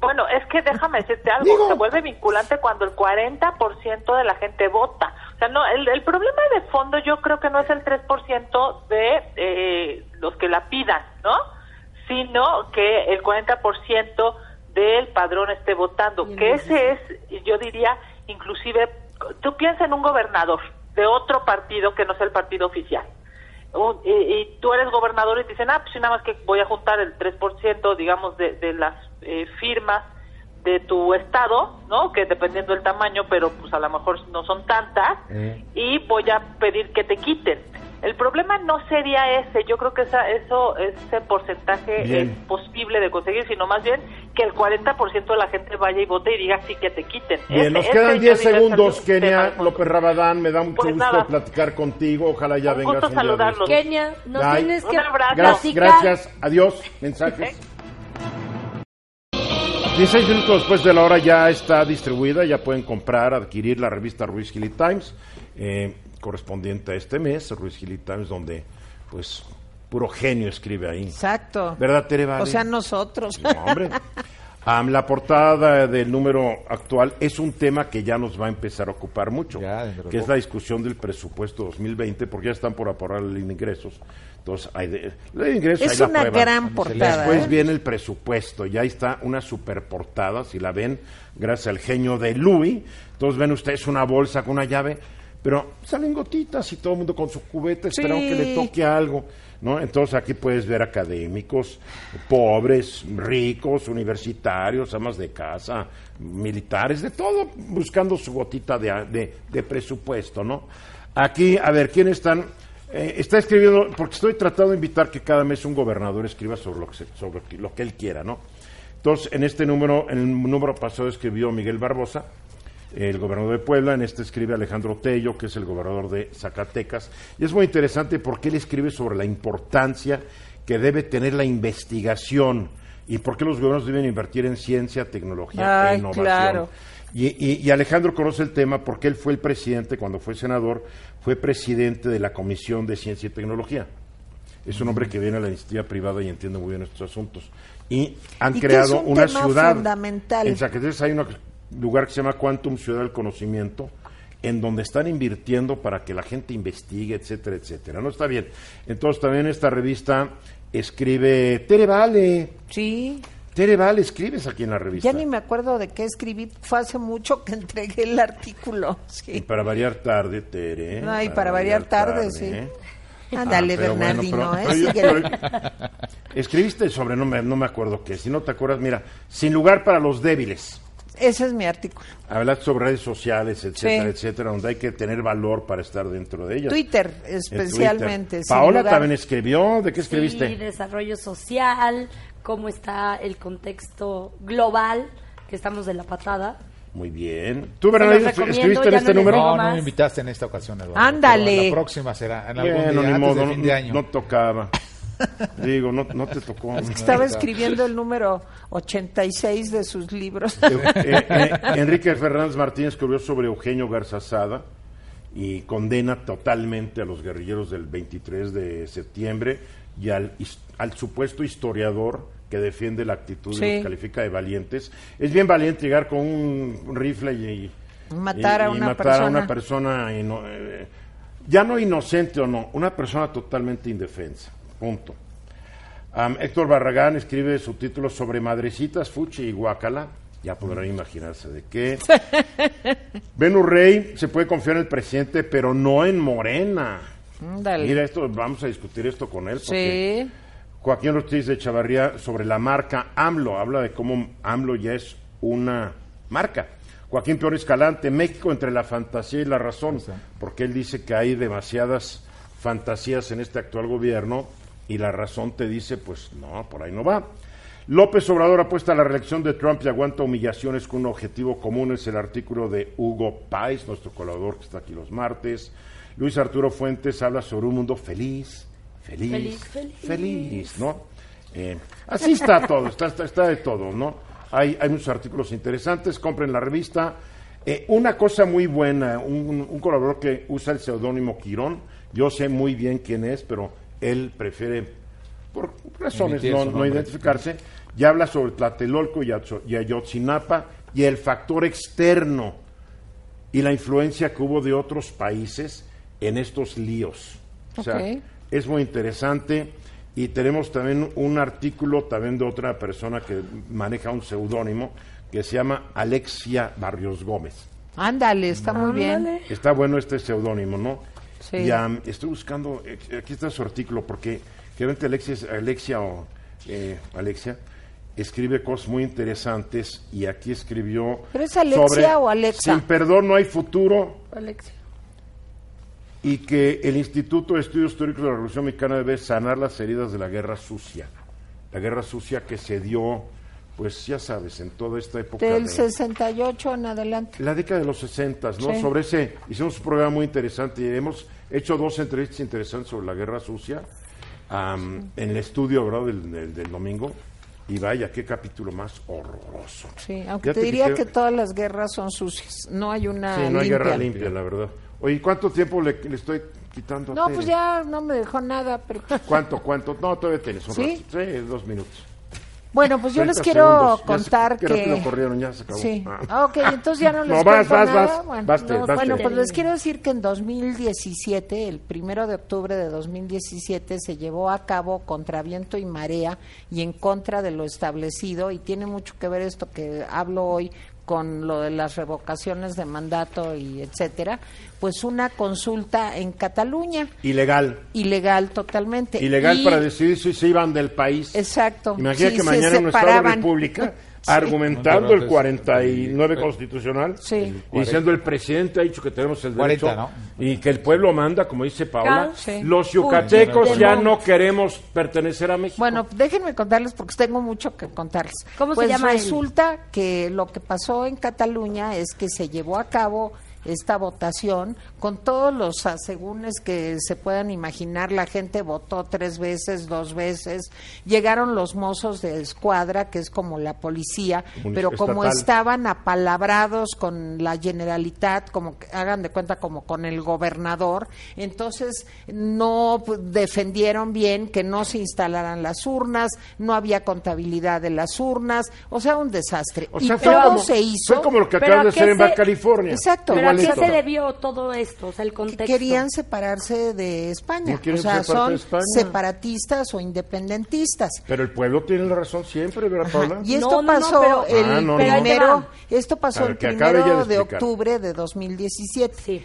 Bueno, es que déjame decirte algo, Digo- se vuelve vinculante cuando el 40% de la gente vota. O sea, no, el, el problema de fondo yo creo que no es el 3% de eh, los que la pidan, ¿no? Sino que el 40% del padrón esté votando, que ese es, yo diría, inclusive, tú piensas en un gobernador de otro partido que no sea el partido oficial un- y, y tú eres gobernador y te dicen, ah, pues nada más que voy a juntar el 3%, digamos, de, de las eh, firmas de tu estado, ¿no? Que dependiendo del tamaño, pero pues a lo mejor no son tantas, y voy a pedir que te quiten. El problema no sería ese, yo creo que esa, eso, ese porcentaje Bien. es posible de conseguir, sino más bien que el 40% de la gente vaya y vote y diga sí que te quiten. Bien, nos quedan yo 10 diría, es segundos, Kenia. López Rabadán, me da mucho Pues gusto nada. platicar contigo, ojalá ya Un vengas gusto un saludarlos. Kenia, nos Bye. tienes que Un abrazo. Gracias, gracias, adiós, mensajes. 16 minutos después de la hora ya está distribuida, ya pueden comprar, adquirir la revista Ruiz Gili Times, eh, correspondiente a este mes, Ruiz Gili Times, donde pues puro genio escribe ahí. Exacto. ¿Verdad, Tere Vale? O sea, nosotros. No, hombre. La portada del número actual es un tema que ya nos va a empezar a ocupar mucho, Ya, que es la discusión del presupuesto 2020, porque ya están por aprobar la ley de ingresos. Entonces, hay de, la ley de ingresos, Es la una aprueban. gran portada. Después ¿eh? viene el presupuesto, ya está una super portada, si la ven, gracias al genio de Louis. Entonces ven ustedes una bolsa con una llave, pero salen gotitas y todo el mundo con su cubeta esperando que le toque algo. ¿no? Entonces aquí puedes ver académicos, pobres, ricos, universitarios, amas de casa, militares, de todo, buscando su gotita de, de- de presupuesto, ¿no? Aquí, a ver, ¿quiénes están? Eh, está escribiendo, porque estoy tratando de invitar que cada mes un gobernador escriba sobre lo que, se- sobre lo que él quiera, ¿no? Entonces, en este número, en el número pasado escribió Miguel Barbosa, el gobernador de Puebla, en este escribe Alejandro Tello, que es el gobernador de Zacatecas. Y es muy interesante porque él escribe sobre la importancia que debe tener la investigación y por qué los gobiernos deben invertir en ciencia, tecnología e innovación. claro. Y, y- y Alejandro conoce el tema porque él fue el presidente, cuando fue senador, fue presidente de la Comisión de Ciencia y Tecnología. Es un hombre que viene a la iniciativa privada y entiende muy bien estos asuntos. Y han Y creado es un una ciudad. fundamental. En Zacatecas hay un lugar que se llama Quantum Ciudad del Conocimiento, en donde están invirtiendo para que la gente investigue, etcétera, etcétera. No está bien. Entonces también esta revista escribe Tere Vale. Sí, Tere Vale, escribes aquí en la revista. ya ni me acuerdo de qué escribí, fue hace mucho que entregué el artículo. Y para variar tarde, Tere. No, y para variar tarde, sí. ¿eh? Ándale, Ah, bueno, Bernardino, pero- ¿eh? pero yo- Síguele. pero- escribiste sobre, no me, no me acuerdo qué, si no te acuerdas, mira, sin lugar para los débiles. Ese es mi artículo. Hablas sobre redes sociales, etcétera, Sí. etcétera, donde hay que tener valor para estar dentro de ellas. Twitter, En especialmente. Twitter. Paola lugar. también escribió, ¿de qué escribiste? Sí, desarrollo social, cómo está el contexto global, que estamos de la patada. Muy bien. ¿Tú, recomiendo, escribiste en este no número? No, no me invitaste en esta ocasión, Eduardo. Ándale. La próxima será en algún Bueno, día, ni antes modo, de no, fin de año. no tocaba. Digo, no, no te tocó. Es que estaba escribiendo el número 86 de sus libros. Eh, eh, Enrique Fernández Martínez escribió sobre Eugenio Garza Sada y condena totalmente a los guerrilleros del 23 de septiembre y al, supuesto historiador que defiende la actitud y los califica de valientes. Es bien valiente llegar con un rifle y, y- Matar a y una matar a una persona. ino- eh, ya no inocente o no, una persona totalmente indefensa. Punto. Héctor Barragán escribe su título sobre Madrecitas, Fuchi y Guacala. Ya podrán imaginarse de qué. Benu Rey se puede confiar en el presidente, pero no en Morena. Mira, esto, vamos a discutir esto con él. porque Sí. Joaquín Ortiz de Chavarría sobre la marca AMLO. Habla de cómo AMLO ya es una marca. Joaquín Peor Escalante, México entre la fantasía y la razón, porque él dice que hay demasiadas fantasías en este actual gobierno y la razón te dice, pues no, por ahí no va. López Obrador apuesta a la reelección de Trump y aguanta humillaciones con un objetivo común, es el artículo de Hugo Páez, nuestro colaborador que está aquí los martes. Luis Arturo Fuentes habla sobre un mundo feliz, feliz, Feliz, feliz. feliz, ¿no? Eh, así está todo, está, está, está de todo, ¿no? Hay, hay muchos artículos interesantes, compren la revista. Eh, una cosa muy buena, un, un colaborador que usa el seudónimo Quirón, yo sé muy bien quién es, pero él prefiere, por razones, no, no identificarse, y habla sobre Tlatelolco y Ayotzinapa y el factor externo y la influencia que hubo de otros países en estos líos. O sea, Ok. es muy interesante y tenemos también un artículo también de otra persona que maneja un seudónimo que se llama Alexia Barrios Gómez. Ándale, está muy bien. Ándale. Está bueno este seudónimo, ¿no? Sí. Y am, estoy buscando, aquí está su artículo, porque realmente Alexia o eh, Alexia escribe cosas muy interesantes y aquí escribió... ¿Pero es Alexia sobre, o Alexa? Sin perdón no hay futuro Alexia. y que el Instituto de Estudios Históricos de la Revolución Mexicana debe sanar las heridas de la guerra sucia. La guerra sucia que se dio, pues ya sabes, en toda esta época Del de- 68 en adelante. la década de los 60, ¿no? Sí. Sobre ese, hicimos un programa muy interesante y hemos hecho dos entrevistas interesantes sobre la guerra sucia en el estudio, ¿verdad? Del, del- del domingo. Y vaya, qué capítulo más horroroso. Sí, aunque Ya te diría quisiera- que todas las guerras son sucias. No hay una Sí, no hay guerra limpia, la verdad. Oye, ¿cuánto tiempo le, le estoy quitando a No, Tere? pues ya no me dejó nada, pero... ¿Cuánto, cuánto? No, todavía tienes un ¿Sí? rato. Sí, dos minutos. Bueno, pues yo 30 les quiero segundos. Ya se- contar que... corrieron, ya se acabó. Sí. Ah. Ah, ok, entonces ya no les No, vas, vas, nada. vas. Bueno, Baste, no, baste. bueno, pues les quiero decir que en 2017, el primero de octubre de 2017, se llevó a cabo contra viento y marea y en contra de lo establecido y tiene mucho que ver esto que hablo hoy con lo de las revocaciones de mandato y etcétera, pues una consulta en Cataluña Ilegal. ilegal totalmente. Ilegal Y- para decidir si se iban del país. Exacto. Imagina Sí, que mañana en nuestra república argumentando el Entonces, 49 sí. constitucional, Sí. y diciendo el presidente ha dicho que tenemos el derecho 40, y que el pueblo manda, como dice Paola. Sí. Los yucatecos ya no queremos pertenecer a México. Bueno, déjenme contarles porque tengo mucho que contarles. ¿Cómo se pues llama él? resulta que lo que pasó en Cataluña es que se llevó a cabo esta votación con todos los asegúnes que se puedan imaginar. La gente votó tres veces, dos veces. Llegaron los mozos de escuadra, que es como la policía, pero como estatal. estaban apalabrados con la Generalitat, como que hagan de cuenta como con el gobernador, entonces no defendieron bien que no se instalaran las urnas, no había contabilidad de las urnas, o sea, un desastre. o y sea, todo como, se hizo fue como lo que acaban de ¿a qué hacer en Baja California. Exacto. ¿Pero a qué se debió todo esto? O sea, el que contexto. querían separarse de España. No quieren o sea, ser parte son de España. separatistas o independentistas. Pero el pueblo tiene la razón siempre, ¿verdad, Ajá, Paula? Y esto No, no, no, pasó pero- el Ah, primero, esto pasó ver, el que primero de de octubre de 2017. Sí.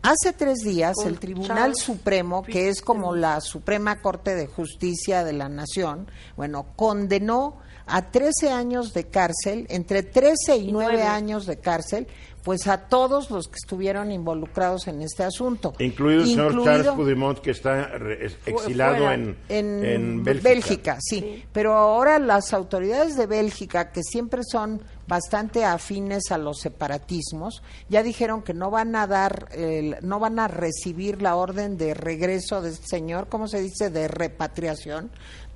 Hace tres días Con el Tribunal Charles Supremo, que es como la Suprema Corte de Justicia de la Nación, bueno, condenó a 13 años de cárcel, entre 13 y Y 9 nueve. años de cárcel, pues a todos los que estuvieron involucrados en este asunto. Incluido el señor Charles Puigdemont, que está re- es- exilado fuera. en, en, en Bélgica. sí. Pero ahora las autoridades de Bélgica, que siempre son bastante afines a los separatismos, ya dijeron que no van a dar, el- no van a recibir la orden de regreso de este señor, ¿cómo se dice? De repatriación.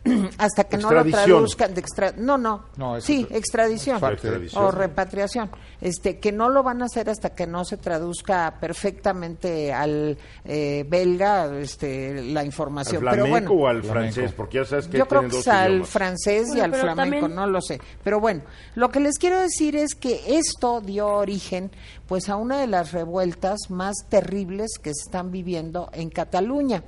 hasta que no lo traduzcan de extra no no, sí extradición, Extradición. o repatriación este que no lo van a hacer hasta que no se traduzca perfectamente al eh, belga este la ¿Al información flamenco pero bueno o al Flamenco. francés? Porque ya sabes que yo creo que es al idiomas. francés y Bueno, al flamenco, también- no lo sé. Pero bueno, lo que les quiero decir es que esto dio origen pues a una de las revueltas más terribles que se están viviendo en Cataluña.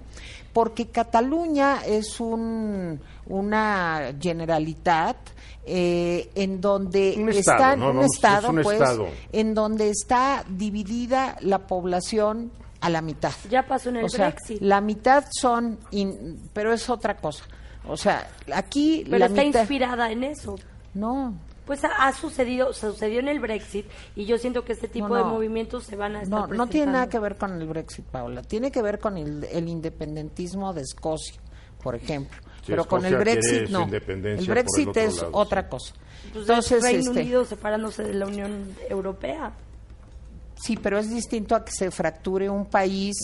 Porque Cataluña es un, una generalitat eh, en donde Un está estado, ¿no? un es estado, un pues, estado. en donde está dividida la población a la mitad. Ya pasó en el o sea, Brexit. la mitad son, in- pero es otra cosa. O sea, aquí Pero la está mitad. inspirada en eso. No, Pues ha, ha sucedido, sucedió en el Brexit y yo siento que este tipo No, de movimientos se van a estar no, no tiene nada que ver con el Brexit, Paula. Tiene que ver con el, el independentismo de Escocia, por ejemplo. Sí, pero con el Brexit no. independencia El Brexit es lado, otra sí. cosa. Pues Entonces, es Reino este, Unido separándose de la Unión Europea. sí, pero es distinto a que se fracture un país,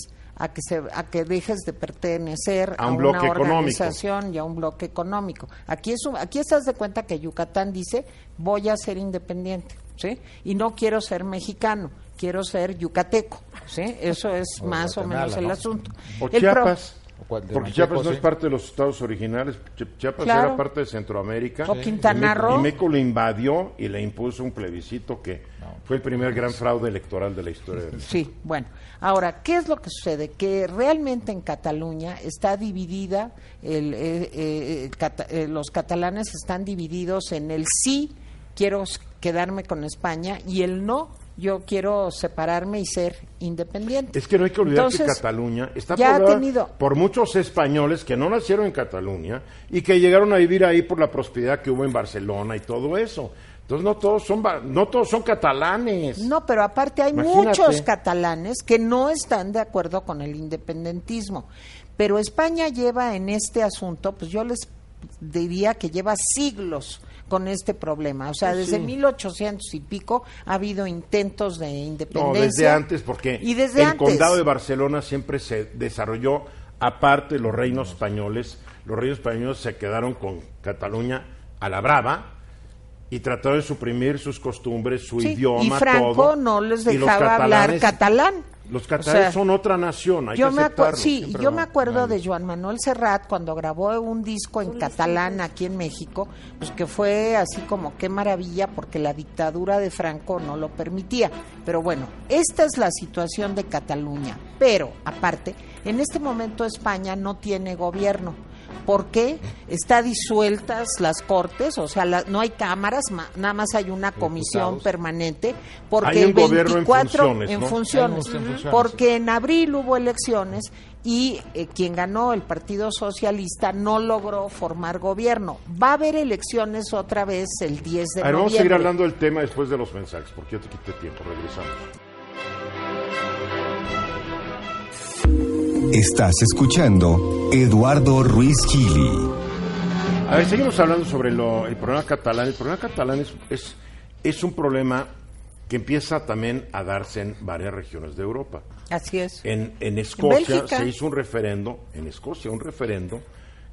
a que se, a que dejes de pertenecer A a, un una económico. organización y a un bloque económico. Aquí es un- aquí estás de cuenta que Yucatán dice voy a ser independiente, ¿sí? Y no quiero ser mexicano, quiero ser yucateco, ¿sí? Eso es O más o menos el ¿no? asunto. O El Chiapas. Porque Chiapas no sí. es parte de los estados originales. Chi- Chiapas Claro. era parte de Centroamérica. O Quintana Roo. Y México lo invadió y le impuso un plebiscito que fue el primer gran fraude electoral de la historia de. Sí, bueno. Ahora, ¿qué es lo que sucede? Que realmente en Cataluña está dividida, el, eh, eh, el cata- eh, los catalanes están divididos en el sí, quiero quedarme con España, y el no, yo quiero separarme y ser independiente. Es que no hay que olvidar que Cataluña está ya ha poblada tenido- por muchos españoles que no nacieron en Cataluña y que llegaron a vivir ahí por la prosperidad que hubo en Barcelona y todo eso. Entonces no todos son no todos son catalanes. No, pero aparte hay Imagínate. muchos catalanes que no están de acuerdo con el independentismo. Pero España lleva en este asunto, pues yo les diría que lleva siglos con este problema. O sea, Pues desde sí. 1800 y pico ha habido intentos de No, independencia. desde antes, porque y desde el antes. condado de Barcelona siempre se desarrolló aparte los reinos españoles. Los reinos españoles se quedaron con Cataluña a la brava y trataron de suprimir sus costumbres, su Sí, idioma, y Franco todo. no les dejaba hablar catalanes- catalán. Los O catalanes sea, son otra nación, hay yo que me sí, yo me acuerdo de Joan Manuel Serrat cuando grabó un disco en catalán aquí en México, pues que fue así como qué maravilla porque la dictadura de Franco no lo permitía. Pero bueno, esta es la situación de Cataluña. Pero aparte, en este momento España no tiene gobierno. ¿Por qué? Está disueltas las cortes, o sea, la- no hay cámaras, ma- nada más hay una comisión Diputados. permanente, porque el gobierno en 24 funciones, en ¿no? funciones, un- en funciones, porque en abril hubo elecciones y eh, quien ganó el Partido Socialista no logró formar gobierno. Va a haber elecciones otra vez el 10 de A ver, vamos a noviembre. seguir hablando del tema después de los mensajes, porque yo te quité tiempo. Regresamos. Estás escuchando Eduardo Ruiz Gili. A ver, seguimos hablando sobre lo- el problema catalán. El problema catalán es, es, es un problema que empieza también a darse en varias regiones de Europa. Así es. En, en Escocia Bélgica. se hizo un referendo, en Escocia un referendo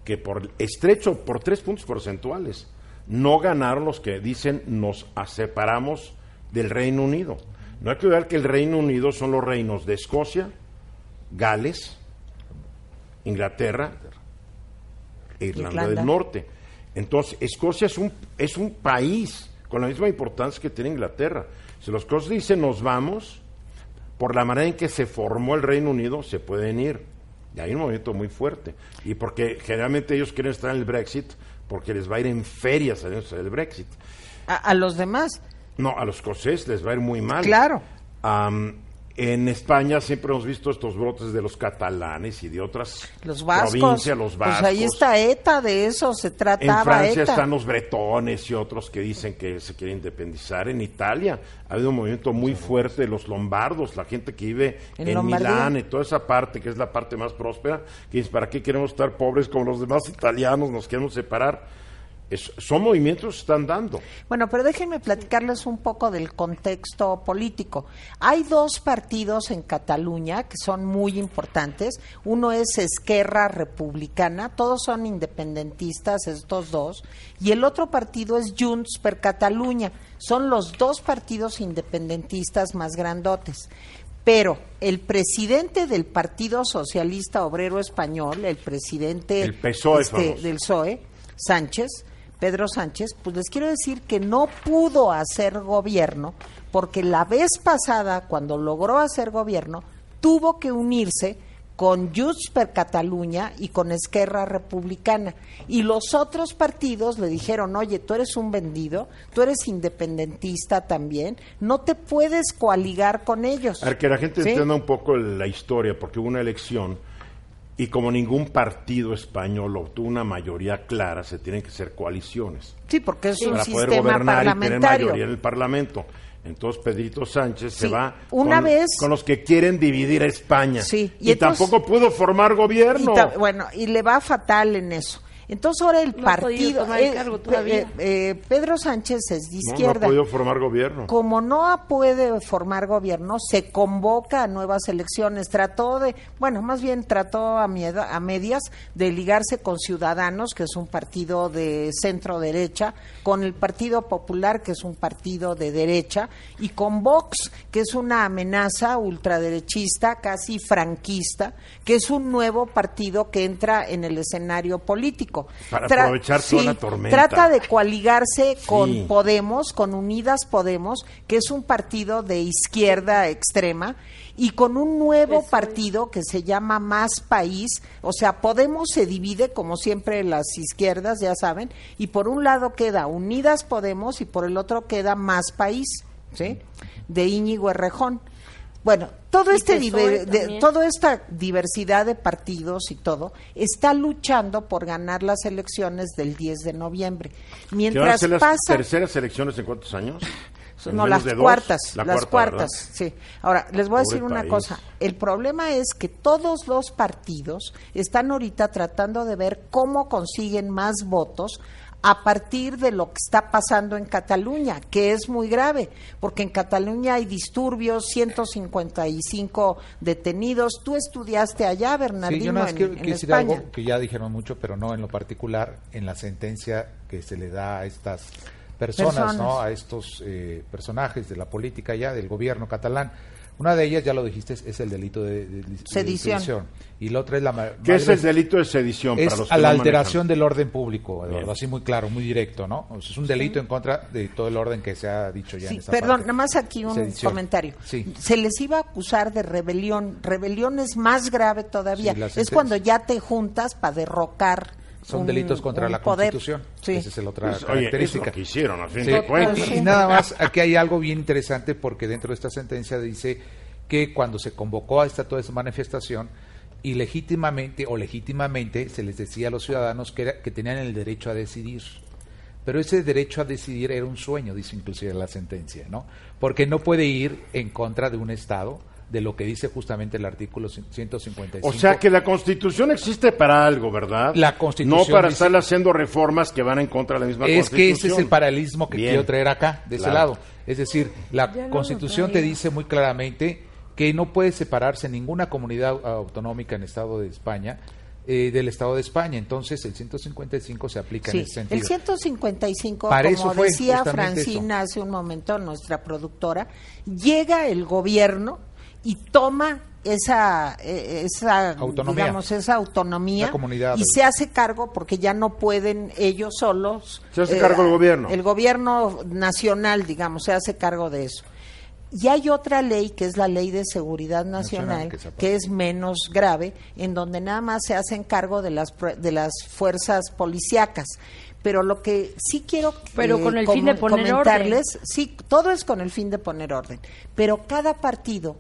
que por estrecho, por tres puntos porcentuales, no ganaron los que dicen nos separamos del Reino Unido. No hay que olvidar que el Reino Unido son los reinos de Escocia, Gales, Inglaterra e Irlanda, Irlanda. del Norte. Entonces, Escocia es un, es un país con la misma importancia que tiene Inglaterra. Si los escoceses dicen nos vamos, por la manera en que se formó el Reino Unido, se pueden ir. Y hay un movimiento muy fuerte. Y porque generalmente ellos quieren estar en el Brexit, porque les va a ir en ferias del Brexit. A, a los demás, No, a los escoceses les va a ir muy mal. Claro. En España siempre hemos visto estos brotes de los catalanes y de otras los vascos. provincias, los vascos. Pues ahí está ETA, de eso se En trataba Francia ETA. están los bretones y otros que dicen que se quieren independizar. En Italia ha habido un movimiento muy fuerte de los lombardos, la gente que vive En en. Milán y toda esa parte que es la parte más próspera, que dice, ¿para qué queremos estar pobres como los demás italianos? Nos queremos separar. Es- son movimientos que están dando. Bueno, pero déjenme platicarles un poco del contexto político. Hay dos partidos en Cataluña que son muy importantes. Uno es Esquerra Republicana, todos son independentistas estos dos, y el otro partido es Junts per Catalunya. Son los dos partidos independentistas más grandotes. Pero el presidente del Partido Socialista Obrero Español, el presidente El PSOE este, del PSOE, Sánchez, Pedro Sánchez, pues les quiero decir que no pudo hacer gobierno porque la vez pasada, cuando logró hacer gobierno, tuvo que unirse con Junts per Catalunya y con Esquerra Republicana. Y los otros partidos le dijeron, oye, tú eres un vendido, tú eres independentista también, no te puedes coaligar con ellos. A ver, que la gente ¿Sí? entienda un poco la historia, porque hubo una elección y como ningún partido español obtuvo una mayoría clara, se tienen que hacer coaliciones. Sí, porque es un para poder sistema gobernar y tener mayoría en el Parlamento. Entonces Pedrito Sánchez se Sí, va una con, vez- con los que quieren dividir a España. Sí, y y, entonces- tampoco pudo formar gobierno. Y ta- bueno, y le va fatal en eso. Entonces ahora el No partido, tomar el eh, cargo todavía. eh, eh, Pedro Sánchez es de No, no ha izquierda. podido formar gobierno. Como no ha- puede formar gobierno, se convoca a nuevas elecciones. Trató de, bueno, más bien trató a, mieda- a medias de ligarse con Ciudadanos, que es un partido de centro derecha, con el Partido Popular, que es un partido de derecha, y con Vox, que es una amenaza ultraderechista, casi franquista, que es un nuevo partido que entra en el escenario político. Para aprovechar toda la tormenta. Trata de coaligarse con Sí. Podemos, con Unidas Podemos, que es un partido de izquierda extrema, y con un nuevo partido que se llama Más País. O sea, Podemos se divide, como siempre, las izquierdas, ya saben, y por un lado queda Unidas Podemos y por el otro queda Más País, ¿sí? De Íñigo Errejón. Bueno, todo este de- toda esta diversidad de partidos y todo está luchando por ganar las elecciones del 10 de noviembre. ¿Que van a Mientras ser las pasa terceras elecciones en cuántos años? ¿En no, las cuartas, La las cuarta, cuartas, ¿verdad? sí. Ahora, les voy a decir una país. cosa. El problema es que todos los partidos están ahorita tratando de ver cómo consiguen más votos a partir de lo que está pasando en Cataluña, que es muy grave, porque en Cataluña hay disturbios, 155 detenidos. Tú estudiaste allá, Sí, Bernardino, yo nada más en, quiero en quiero decir España. algo que ya dijeron mucho, pero no en lo particular, en la sentencia que se le da a estas personas, Personas. ¿no? a estos eh, personajes de la política ya, del gobierno catalán. Una de ellas, ya lo dijiste, es, el delito de, de- de Sedición. Y la otra es la... ¿Qué es el delito de sedición? es para los que a la no alteración manejan? del orden público, Eduardo, así muy claro, muy directo, ¿no? O sea, es un delito en contra de todo el orden que se ha dicho ya Sí, en esta perdón, parte. nada más aquí un Sedición. comentario. Sí. Se les iba a acusar de rebelión. Rebelión es más grave todavía. Es cuando ya te juntas para derrocar son un- delitos contra la poder. Constitución. Sí. Esa es la otra Pues, oye, es característica. lo que hicieron, a fin Sí, de cuentas. y, y nada más, aquí hay algo bien interesante porque dentro de esta sentencia dice que cuando se convocó a esta toda esa manifestación, ilegítimamente o legítimamente se les decía a los ciudadanos que, era- que tenían el derecho a decidir. Pero ese derecho a decidir era un sueño, dice inclusive la sentencia, ¿no? Porque no puede ir en contra de un Estado, de lo que dice justamente el artículo 155. O sea que la Constitución existe para algo, ¿verdad? La Constitución No para dice- estar haciendo reformas que van en contra de la misma es que Constitución. ese es el paralelismo que Bien. quiero traer acá, de ese lado. Es decir, la Ya Constitución te dice muy claramente que no puede separarse ninguna comunidad autonómica en el Estado de España eh, del Estado de España. Entonces, el 155 se aplica en ese sentido. el 155, Para como eso decía Francina hace un momento, nuestra productora, llega el gobierno y toma esa, eh, esa Autonomía. digamos, esa autonomía comunidad. y se hace cargo porque ya no pueden ellos solos. eh, Se hace cargo el gobierno. El gobierno nacional, digamos, se hace cargo de eso. Y hay otra ley que es la Ley de Seguridad Nacional, Nacional, que es menos grave, en donde nada más se hacen cargo de las pr- de las fuerzas policíacas. Pero lo que sí quiero eh, Pero con el fin de poner comentarles, sí, todo es con el fin de poner orden, pero cada partido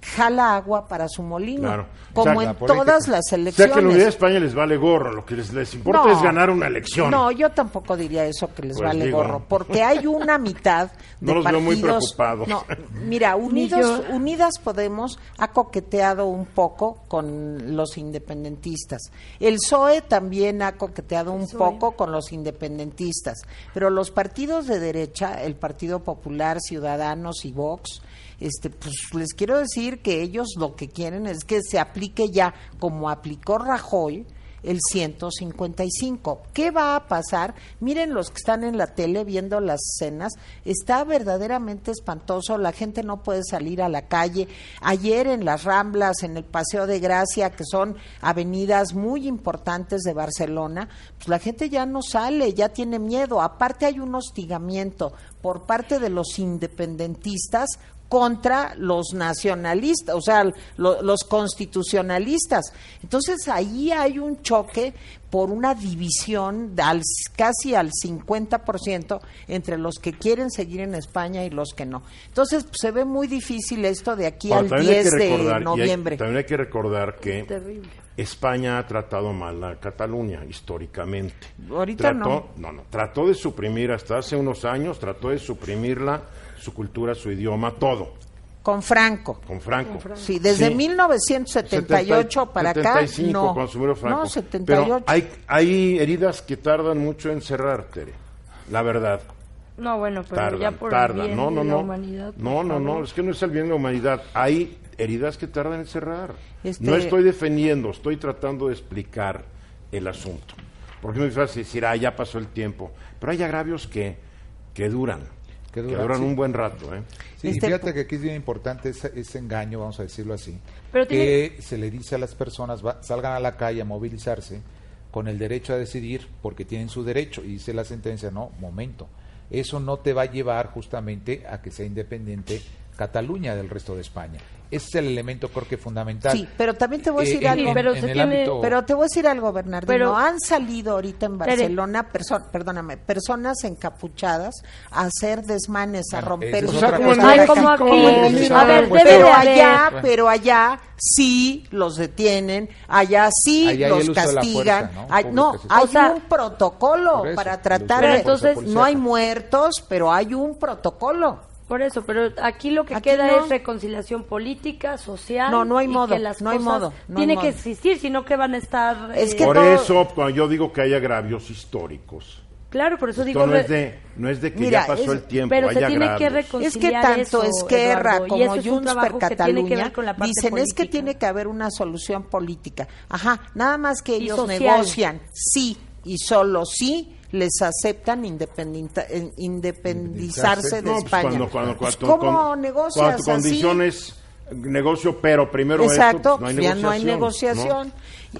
jala agua para su molino, Claro. como O sea, en la todas las O sea elecciones. que la unidad de España les vale gorro, lo que les, les importa No. es ganar una elección. No, yo tampoco diría eso que les Pues vale digo. gorro, porque hay una mitad de No los veo muy partidos- preocupados. No, mira, Unidos. Unidas Podemos ha coqueteado un poco con los independentistas. El PSOE también ha coqueteado un poco con los independentistas, pero los partidos de derecha, el Partido Popular, Ciudadanos y Vox, este, pues les quiero decir que ellos lo que quieren es que se aplique ya como aplicó Rajoy el 155. ¿Qué va a pasar? Miren los que están en la tele viendo las escenas, está verdaderamente espantoso, la gente no puede salir a la calle. Ayer en las Ramblas, en el Paseo de Gracia, que son avenidas muy importantes de Barcelona, pues la gente ya no sale, ya tiene miedo. Aparte hay un hostigamiento por parte de los independentistas contra los nacionalistas, o sea, lo- los constitucionalistas. Entonces ahí hay un choque por una división de al- casi al 50% entre los que quieren seguir en España y los que no. Entonces pues, se ve muy difícil esto de aquí Ahora, al también hay 10 que recordar, de hay- noviembre. también hay que recordar que Terrible. España ha tratado mal a Cataluña históricamente. Ahorita trató, no. No, trató de suprimir hasta hace unos años, trató de suprimirla, su cultura, su idioma, todo, Con Franco. con Franco. Sí, desde Sí. 1978 para acá, 75 no. cuando murió Franco. No, 78. Pero hay, hay heridas que tardan mucho en cerrar, Tere. La verdad. No, bueno, pero tardan, ya por tardan. el bien no, no, de no. la humanidad. no, no, no, es que no es el bien de la humanidad. Hay heridas que tardan en cerrar. Este- No estoy defendiendo, estoy tratando de explicar el asunto. Porque es muy fácil decir, ah, ya pasó el tiempo. Pero hay agravios que, que duran. Que Que duran, sí. un buen rato, ¿eh? Sí, y Este- fíjate que aquí es bien importante ese, ese engaño, vamos a decirlo así, Pero que se le dice a las personas, va- salgan a la calle a movilizarse con el derecho a decidir, porque tienen su derecho, y dice la sentencia, no, momento, eso no te va a llevar justamente a que sea independiente Cataluña del resto de España. Ese es el elemento creo que fundamental. Sí, pero también te voy a Eh, decir en- algo. en- pero en se el tiene- ámbito- Pero te voy a decir algo, Bernardino. Pero- Han salido ahorita en. Barcelona, perso- perdóname, personas encapuchadas a hacer desmanes, a romper es como cosas. Ay, como como aquí. México. A ver, Pues, debe pero de allá, pero allá sí los detienen, allá sí Allá los castigan. fuerza, ¿no? Hay- no, hay O sea, un protocolo eso, para tratar entonces no hay muertos, pero hay un protocolo. Por eso, pero aquí lo que Aquí queda no. es reconciliación política, social. No, no hay modo, que las no hay modo, no hay tiene modo. que existir, sino que van a estar. Es eh, que Por todo- eso, cuando yo digo que hay agravios históricos, Claro, por eso digo. no es de, no es de que Mira, ya pasó es- el tiempo, pero se tiene que agravios. reconciliar. Es que tanto eso, Esquerra Eduardo, como es Junts per que que Cataluña dicen es que política. tiene que haber una solución política. Ajá, nada más que Y ellos social. negocian sí y solo sí les aceptan eh, independizarse de No, pues España. cuando, cuando, Pues, cuando- ¿Cómo con- negocias cuando tu así? condición es negocio, pero primero Exacto, esto, pues, no hay ya no hay negociación.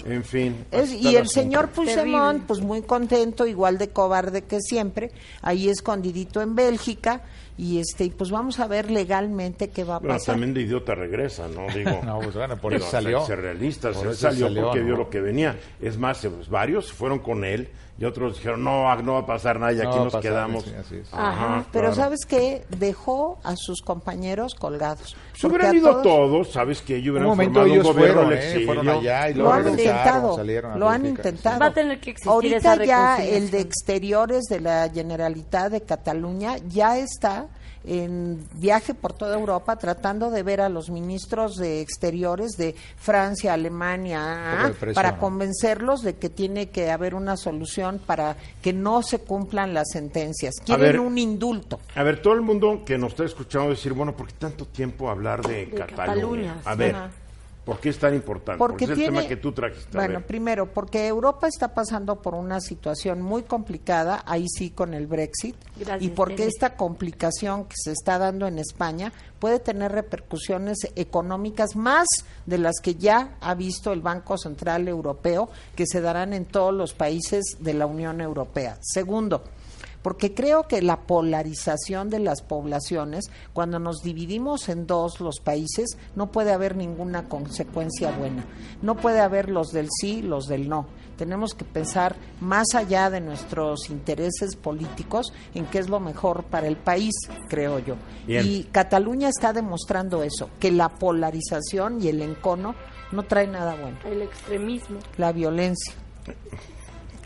En fin. Es- y el señor Puigdemont, pues muy contento, igual de cobarde que siempre, ahí escondidito en Bélgica, y este, y pues vamos a ver legalmente qué va a pasar. también de idiota regresa, ¿no? Digo, No, pues bueno, por digo, eso salió. Ser realistas, Por él eso salió, salió, porque ¿no? vio lo que venía. Es más, pues, varios fueron con él y otros dijeron, no, no va a pasar nada y No aquí nos pasar, quedamos. sí, así es. Ajá, Pero claro. ¿sabes qué? Dejó a sus compañeros colgados. Se hubieran ido todos- todos, ¿sabes que Ellos Un hubieran momento formado ellos un gobierno fueron, ¿eh? fueron allá y Lo luego han intentado, salieron lo han intentado. Va a tener que existir Ahorita esa ya el de exteriores de la Generalitat de Cataluña ya está en viaje por toda Europa tratando de ver a los ministros de exteriores de Francia, Alemania, presión, para ¿no? convencerlos de que tiene que haber una solución para que no se cumplan las sentencias. Quieren ver. un indulto. A ver, todo el mundo que nos está escuchando decir, bueno, ¿por qué tanto tiempo hablar de, De Cataluña? Cataluña, A ver, Ajá. ¿Por qué es tan importante? Porque es el tema que tú trajiste. a Bueno, primero, porque Europa está pasando por una situación muy complicada, ahí sí con el Brexit, Gracias, y porque Tere. esta complicación que se está dando en España puede tener repercusiones económicas más de las que ya ha visto el Banco Central Europeo, que se darán en todos los países de la Unión Europea. Segundo, porque creo que la polarización de las poblaciones, cuando nos dividimos en dos los países, no puede haber ninguna consecuencia buena. No puede haber los del sí, los del no. Tenemos que pensar más allá de nuestros intereses políticos en qué es lo mejor para el país, creo yo. Bien. Y Cataluña está demostrando eso, que la polarización y el encono no trae nada bueno. El extremismo. La violencia.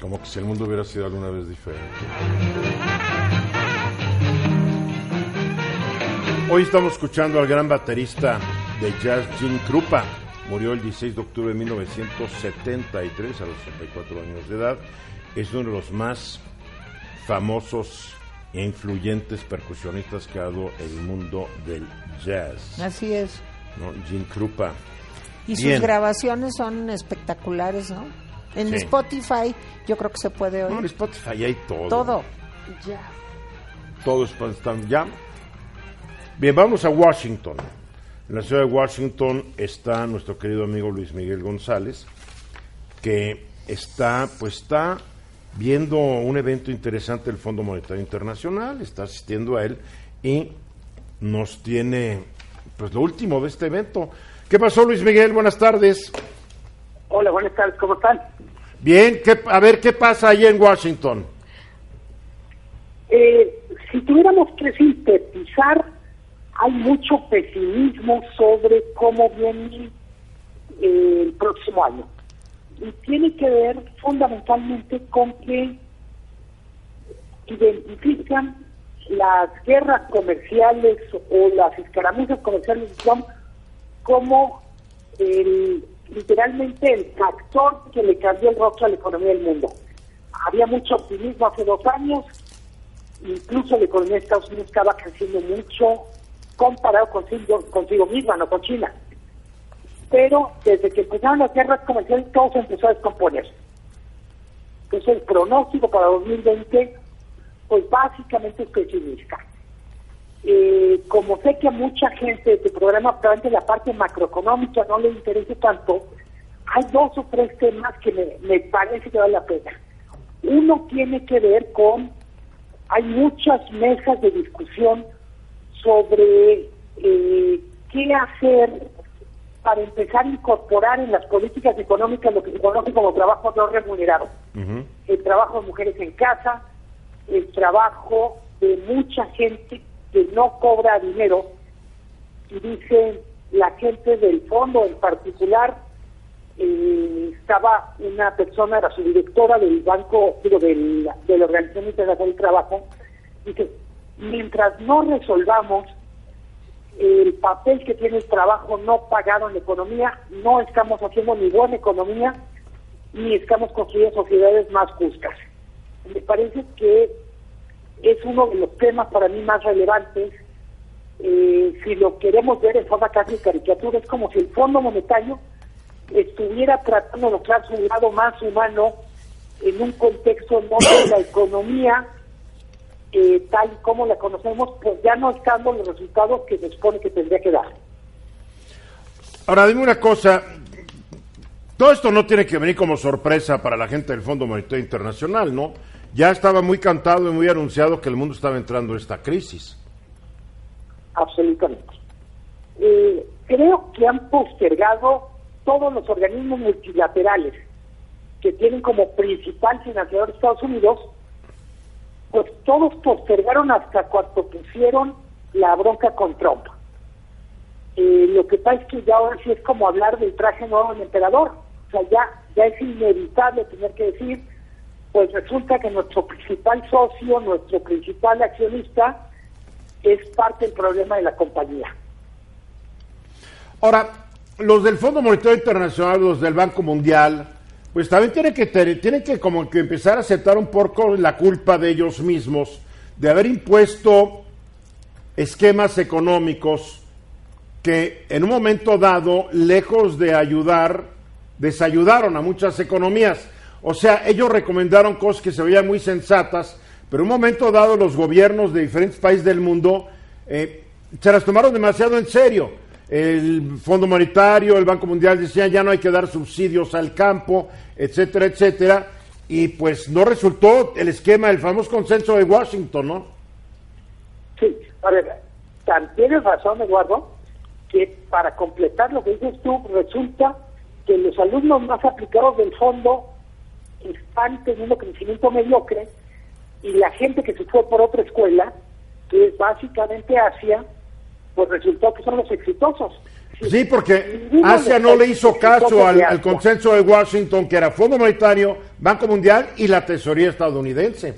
Como que si el mundo hubiera sido alguna vez diferente. Hoy estamos escuchando al gran baterista de jazz Jim Krupa. Murió el 16 de octubre de 1973 a los 64 años de edad. Es uno de los más famosos e influyentes percusionistas que ha dado el mundo del jazz. Así es. ¿no? Jim Krupa. Y sus grabaciones son espectaculares, ¿no? En Sí. Spotify yo creo que se puede No, en oír Spotify hay todo. todo. Ya. Todo es está ya. Bien, vamos a Washington. En la ciudad de Washington está nuestro querido amigo Luis Miguel González, que está, pues está viendo un evento interesante del Fondo Monetario Internacional, está asistiendo a él y nos tiene, pues lo último de este evento. ¿Qué pasó, Luis Miguel? Buenas tardes. Hola, buenas tardes, ¿cómo están? Bien, ¿qué- a ver qué pasa ahí en Washington. Eh, si tuviéramos que sintetizar, hay mucho pesimismo sobre cómo viene eh, el próximo año. Y tiene que ver fundamentalmente con que identifican las guerras comerciales o las escaramuzas comerciales como el, literalmente el factor que le cambió el rostro a la economía del mundo. Había mucho optimismo hace dos años, incluso la economía de Estados Unidos estaba creciendo mucho comparado consigo, consigo misma, no con China. Pero desde que empezaron las guerras comerciales todo se empezó a descomponer. Entonces el pronóstico para 2020 pues básicamente es pesimista. Eh, como sé que a mucha gente de tu programa, probablemente la parte macroeconómica no le interese tanto, hay dos o tres temas que me, me parece que vale la pena. Uno tiene que ver con, hay muchas mesas de discusión sobre eh, qué hacer para empezar a incorporar en las políticas económicas lo que se conoce como trabajo no remunerado. El trabajo de mujeres en casa, el trabajo de mucha gente que no cobra dinero y dice la gente del fondo en particular eh, estaba una persona era su directora del banco del, de la organización internacional del trabajo dice mientras no resolvamos el papel que tiene el trabajo no pagado en la economía no estamos haciendo ni buena economía ni estamos construyendo sociedades más justas me parece que es uno de los temas para mí más relevantes. Eh, si lo queremos ver en forma casi caricatura, es como si el Fondo Monetario estuviera tratando de mostrar su lado más humano en un contexto en donde la economía, eh, tal y como la conocemos, pues ya no está dando los resultados que se supone que tendría que dar. Ahora, dime una cosa. Todo esto no tiene que venir como sorpresa para la gente del Fondo Monetario Internacional, ¿no? Ya estaba muy cantado y muy anunciado que el mundo estaba entrando en esta crisis. Absolutamente. Eh, creo que han postergado todos los organismos multilaterales que tienen como principal financiador Estados Unidos, pues todos postergaron hasta cuando pusieron la bronca con Trump. Eh, lo que pasa es que ya ahora sí es como hablar del traje nuevo del emperador. O sea, ya, ya es inevitable tener que decir, pues resulta que nuestro principal socio, nuestro principal accionista, es parte del problema de la compañía. Ahora, los del Fondo Monetario Internacional, los del Banco Mundial, pues también tienen que, tienen que como que empezar a aceptar un poco la culpa de ellos mismos de haber impuesto esquemas económicos que en un momento dado, lejos de ayudar, desayudaron a muchas economías. O sea, ellos recomendaron cosas que se veían muy sensatas, pero en un momento dado los gobiernos de diferentes países del mundo eh, se las tomaron demasiado en serio. El Fondo Monetario, el Banco Mundial decían ya no hay que dar subsidios al campo, etcétera, etcétera. Y pues no resultó el esquema, el famoso consenso de Washington, ¿no? Sí, a ver, tienes razón, Eduardo, que para completar lo que dices tú, resulta que los alumnos más aplicados del fondo están teniendo crecimiento mediocre y la gente que se fue por otra escuela, que es básicamente Asia, pues resultó que son los exitosos. Sí, porque Asia no le hizo caso al, consenso de Washington, que era Fondo Monetario, Banco Mundial y la tesoría estadounidense.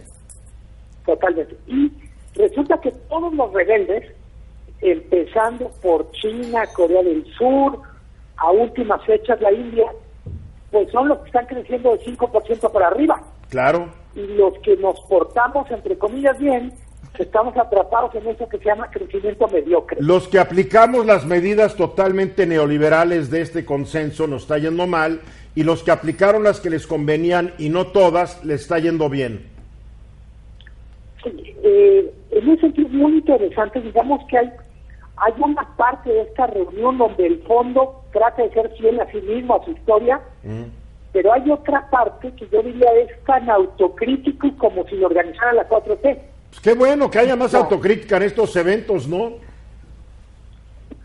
Totalmente. Y resulta que todos los rebeldes, empezando por China, Corea del Sur, a últimas fechas la India, pues son los que están creciendo de 5% para arriba. Claro. Y los que nos portamos, entre comillas, bien, estamos atrapados en eso que se llama crecimiento mediocre. Los que aplicamos las medidas totalmente neoliberales de este consenso nos está yendo mal y los que aplicaron las que les convenían y no todas les está yendo bien. Sí, eh, en ese sentido muy interesante, digamos que hay, hay una parte de esta reunión donde el fondo trata de ser fiel a sí mismo, a su historia, mm. pero hay otra parte que yo diría es tan autocrítico como si lo organizara la 4T. Pues qué bueno que haya más autocrítica en estos eventos, ¿no?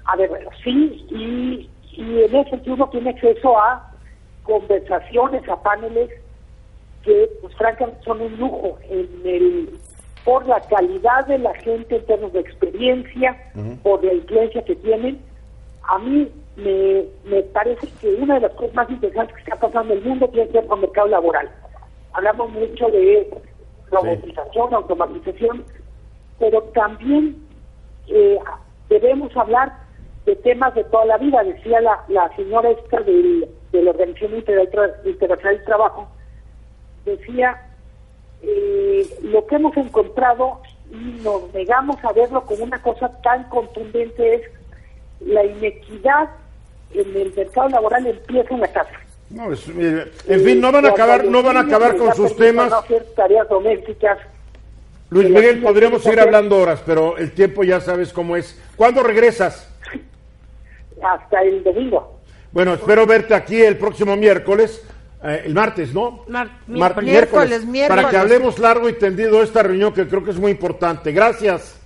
A ver, sí, y, y en ese sentido uno tiene acceso a conversaciones, a paneles que, pues francamente, son un lujo en el por la calidad de la gente en términos de experiencia, por la influencia que tienen. A mí me, me parece que una de las cosas más interesantes que está pasando en el mundo tiene que ver con el mercado laboral. Hablamos mucho de robotización, automatización, pero también eh, debemos hablar de temas de toda la vida. Decía la, la señora esta del, de la Organización Internacional del Trabajo, decía eh, lo que hemos encontrado y nos negamos a verlo como una cosa tan contundente es la inequidad en el mercado laboral empieza en la casa. No, en fin, no van a acabar, no van a acabar con sus temas. tareas domésticas. Luis Miguel, podríamos seguir hablando horas, pero el tiempo ya sabes cómo es. ¿Cuándo regresas? Hasta el domingo. Bueno, espero verte aquí el próximo miércoles eh, el martes, ¿no? miércoles, miércoles, Para que hablemos largo y tendido de esta reunión que creo que es muy importante. Gracias.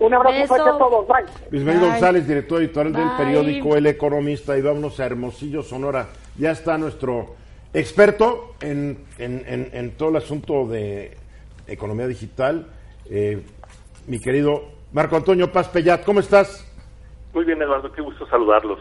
Un abrazo fuerte a todos. Bye. Luis González, director editorial del periódico El Economista. Y vámonos a Hermosillo, Sonora. Ya está nuestro experto en, en, en, todo el asunto de economía digital, eh, mi querido Marco Antonio Paz Pellat. ¿Cómo estás? Muy bien, Eduardo. Qué gusto saludarlos.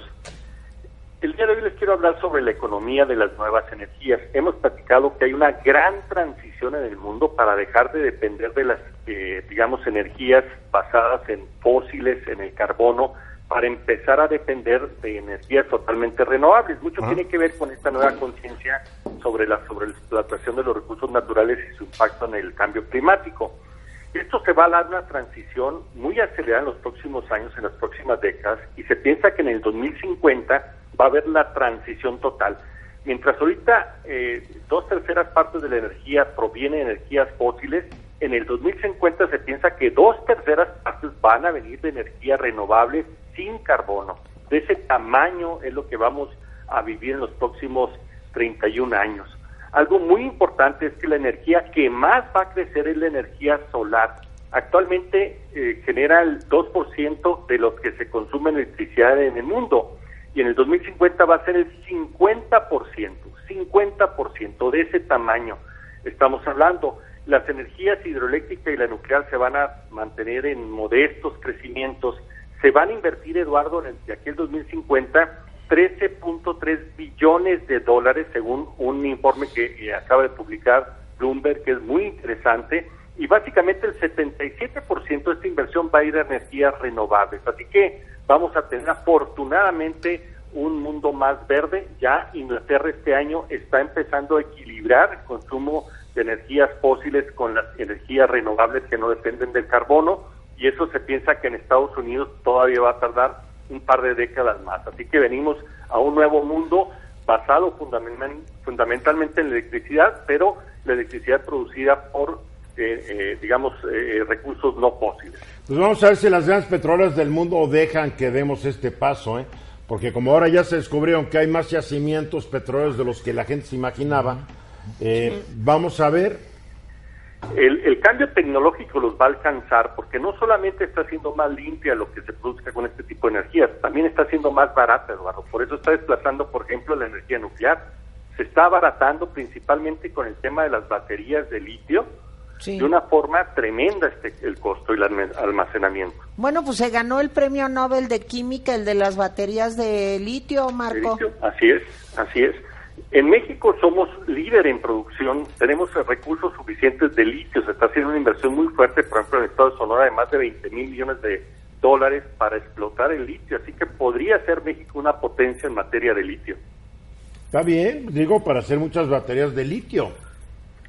El día de hoy les quiero hablar sobre la economía de las nuevas energías. Hemos platicado que hay una gran transición en el mundo para dejar de depender de las, eh, digamos, energías basadas en fósiles, en el carbono, para empezar a depender de energías totalmente renovables. Mucho tiene que ver con esta nueva conciencia sobre la sobre la explotación de los recursos naturales y su impacto en el cambio climático. Esto se va a dar una transición muy acelerada en los próximos años, en las próximas décadas, y se piensa que en el 2050 va a haber la transición total. Mientras ahorita eh, dos terceras partes de la energía proviene de energías fósiles, en el 2050 se piensa que dos terceras partes van a venir de energías renovables sin carbono. De ese tamaño es lo que vamos a vivir en los próximos 31 años. Algo muy importante es que la energía que más va a crecer es la energía solar. Actualmente eh, genera el 2% de los que se consume electricidad en el mundo y en el 2050 va a ser el 50%, 50% de ese tamaño estamos hablando. Las energías hidroeléctricas y la nuclear se van a mantener en modestos crecimientos. Se van a invertir, Eduardo, de aquí al 2050 13.3 billones de dólares, según un informe que acaba de publicar Bloomberg, que es muy interesante, y básicamente el 77% de esta inversión va a ir a energías renovables. Así que vamos a tener afortunadamente un mundo más verde. Ya Inglaterra este año está empezando a equilibrar el consumo de energías fósiles con las energías renovables que no dependen del carbono y eso se piensa que en Estados Unidos todavía va a tardar un par de décadas más. Así que venimos a un nuevo mundo basado fundamentalmente en la electricidad, pero la electricidad producida por, eh, eh, digamos, eh, recursos no fósiles. Pues vamos a ver si las grandes petroleras del mundo dejan que demos este paso, porque como ahora ya se descubrieron que hay más yacimientos petroleros de los que la gente se imaginaba, vamos a ver el, cambio tecnológico los va a alcanzar porque no solamente está haciendo más limpia lo que se produzca con este tipo de energías, también está haciendo más barata, Eduardo. Por eso está desplazando, por ejemplo, la energía nuclear. Se está abaratando principalmente con el tema de las baterías de litio, de una forma tremenda este, el costo y el almacenamiento. Bueno, pues se ganó el premio Nobel de Química, el de las baterías de litio, Marco. Así es, así es. En México somos líder en producción, tenemos recursos suficientes de litio, se está haciendo una inversión muy fuerte, por ejemplo, en el estado de Sonora de más de 20 mil millones de dólares para explotar el litio, así que podría ser México una potencia en materia de litio. Está bien, digo, para hacer muchas baterías de litio.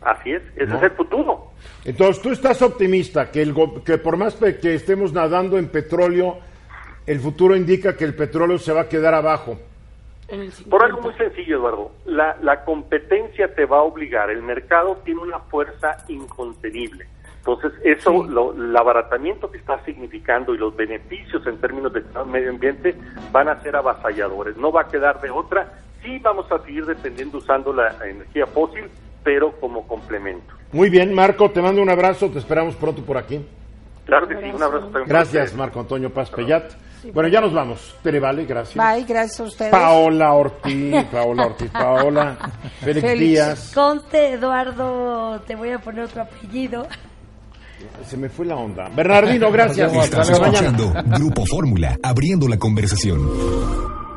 Así es, ese es el futuro. Entonces, tú estás optimista que, el que por más que estemos nadando en petróleo, el futuro indica que el petróleo se va a quedar abajo. Por algo muy sencillo, Eduardo. La, la competencia te va a obligar. El mercado tiene una fuerza incontenible. Entonces, eso, el abaratamiento que está significando y los beneficios en términos de medio ambiente van a ser avasalladores. No va a quedar de otra. Sí vamos a seguir dependiendo usando la energía fósil, pero como complemento. Muy bien, Marco, te mando un abrazo. Te esperamos pronto por aquí. Claro que sí, un abrazo también. Gracias, Marco Antonio Paz Pellat. Bueno, ya nos vamos. Vale, gracias. Bye, gracias a ustedes. Paola Ortiz, Paola Ortiz, Paola. Félix, Díaz. Conte, Eduardo, te voy a poner otro apellido. Se me fue la onda. Bernardino, gracias. Estás escuchando Grupo Fórmula, abriendo la conversación.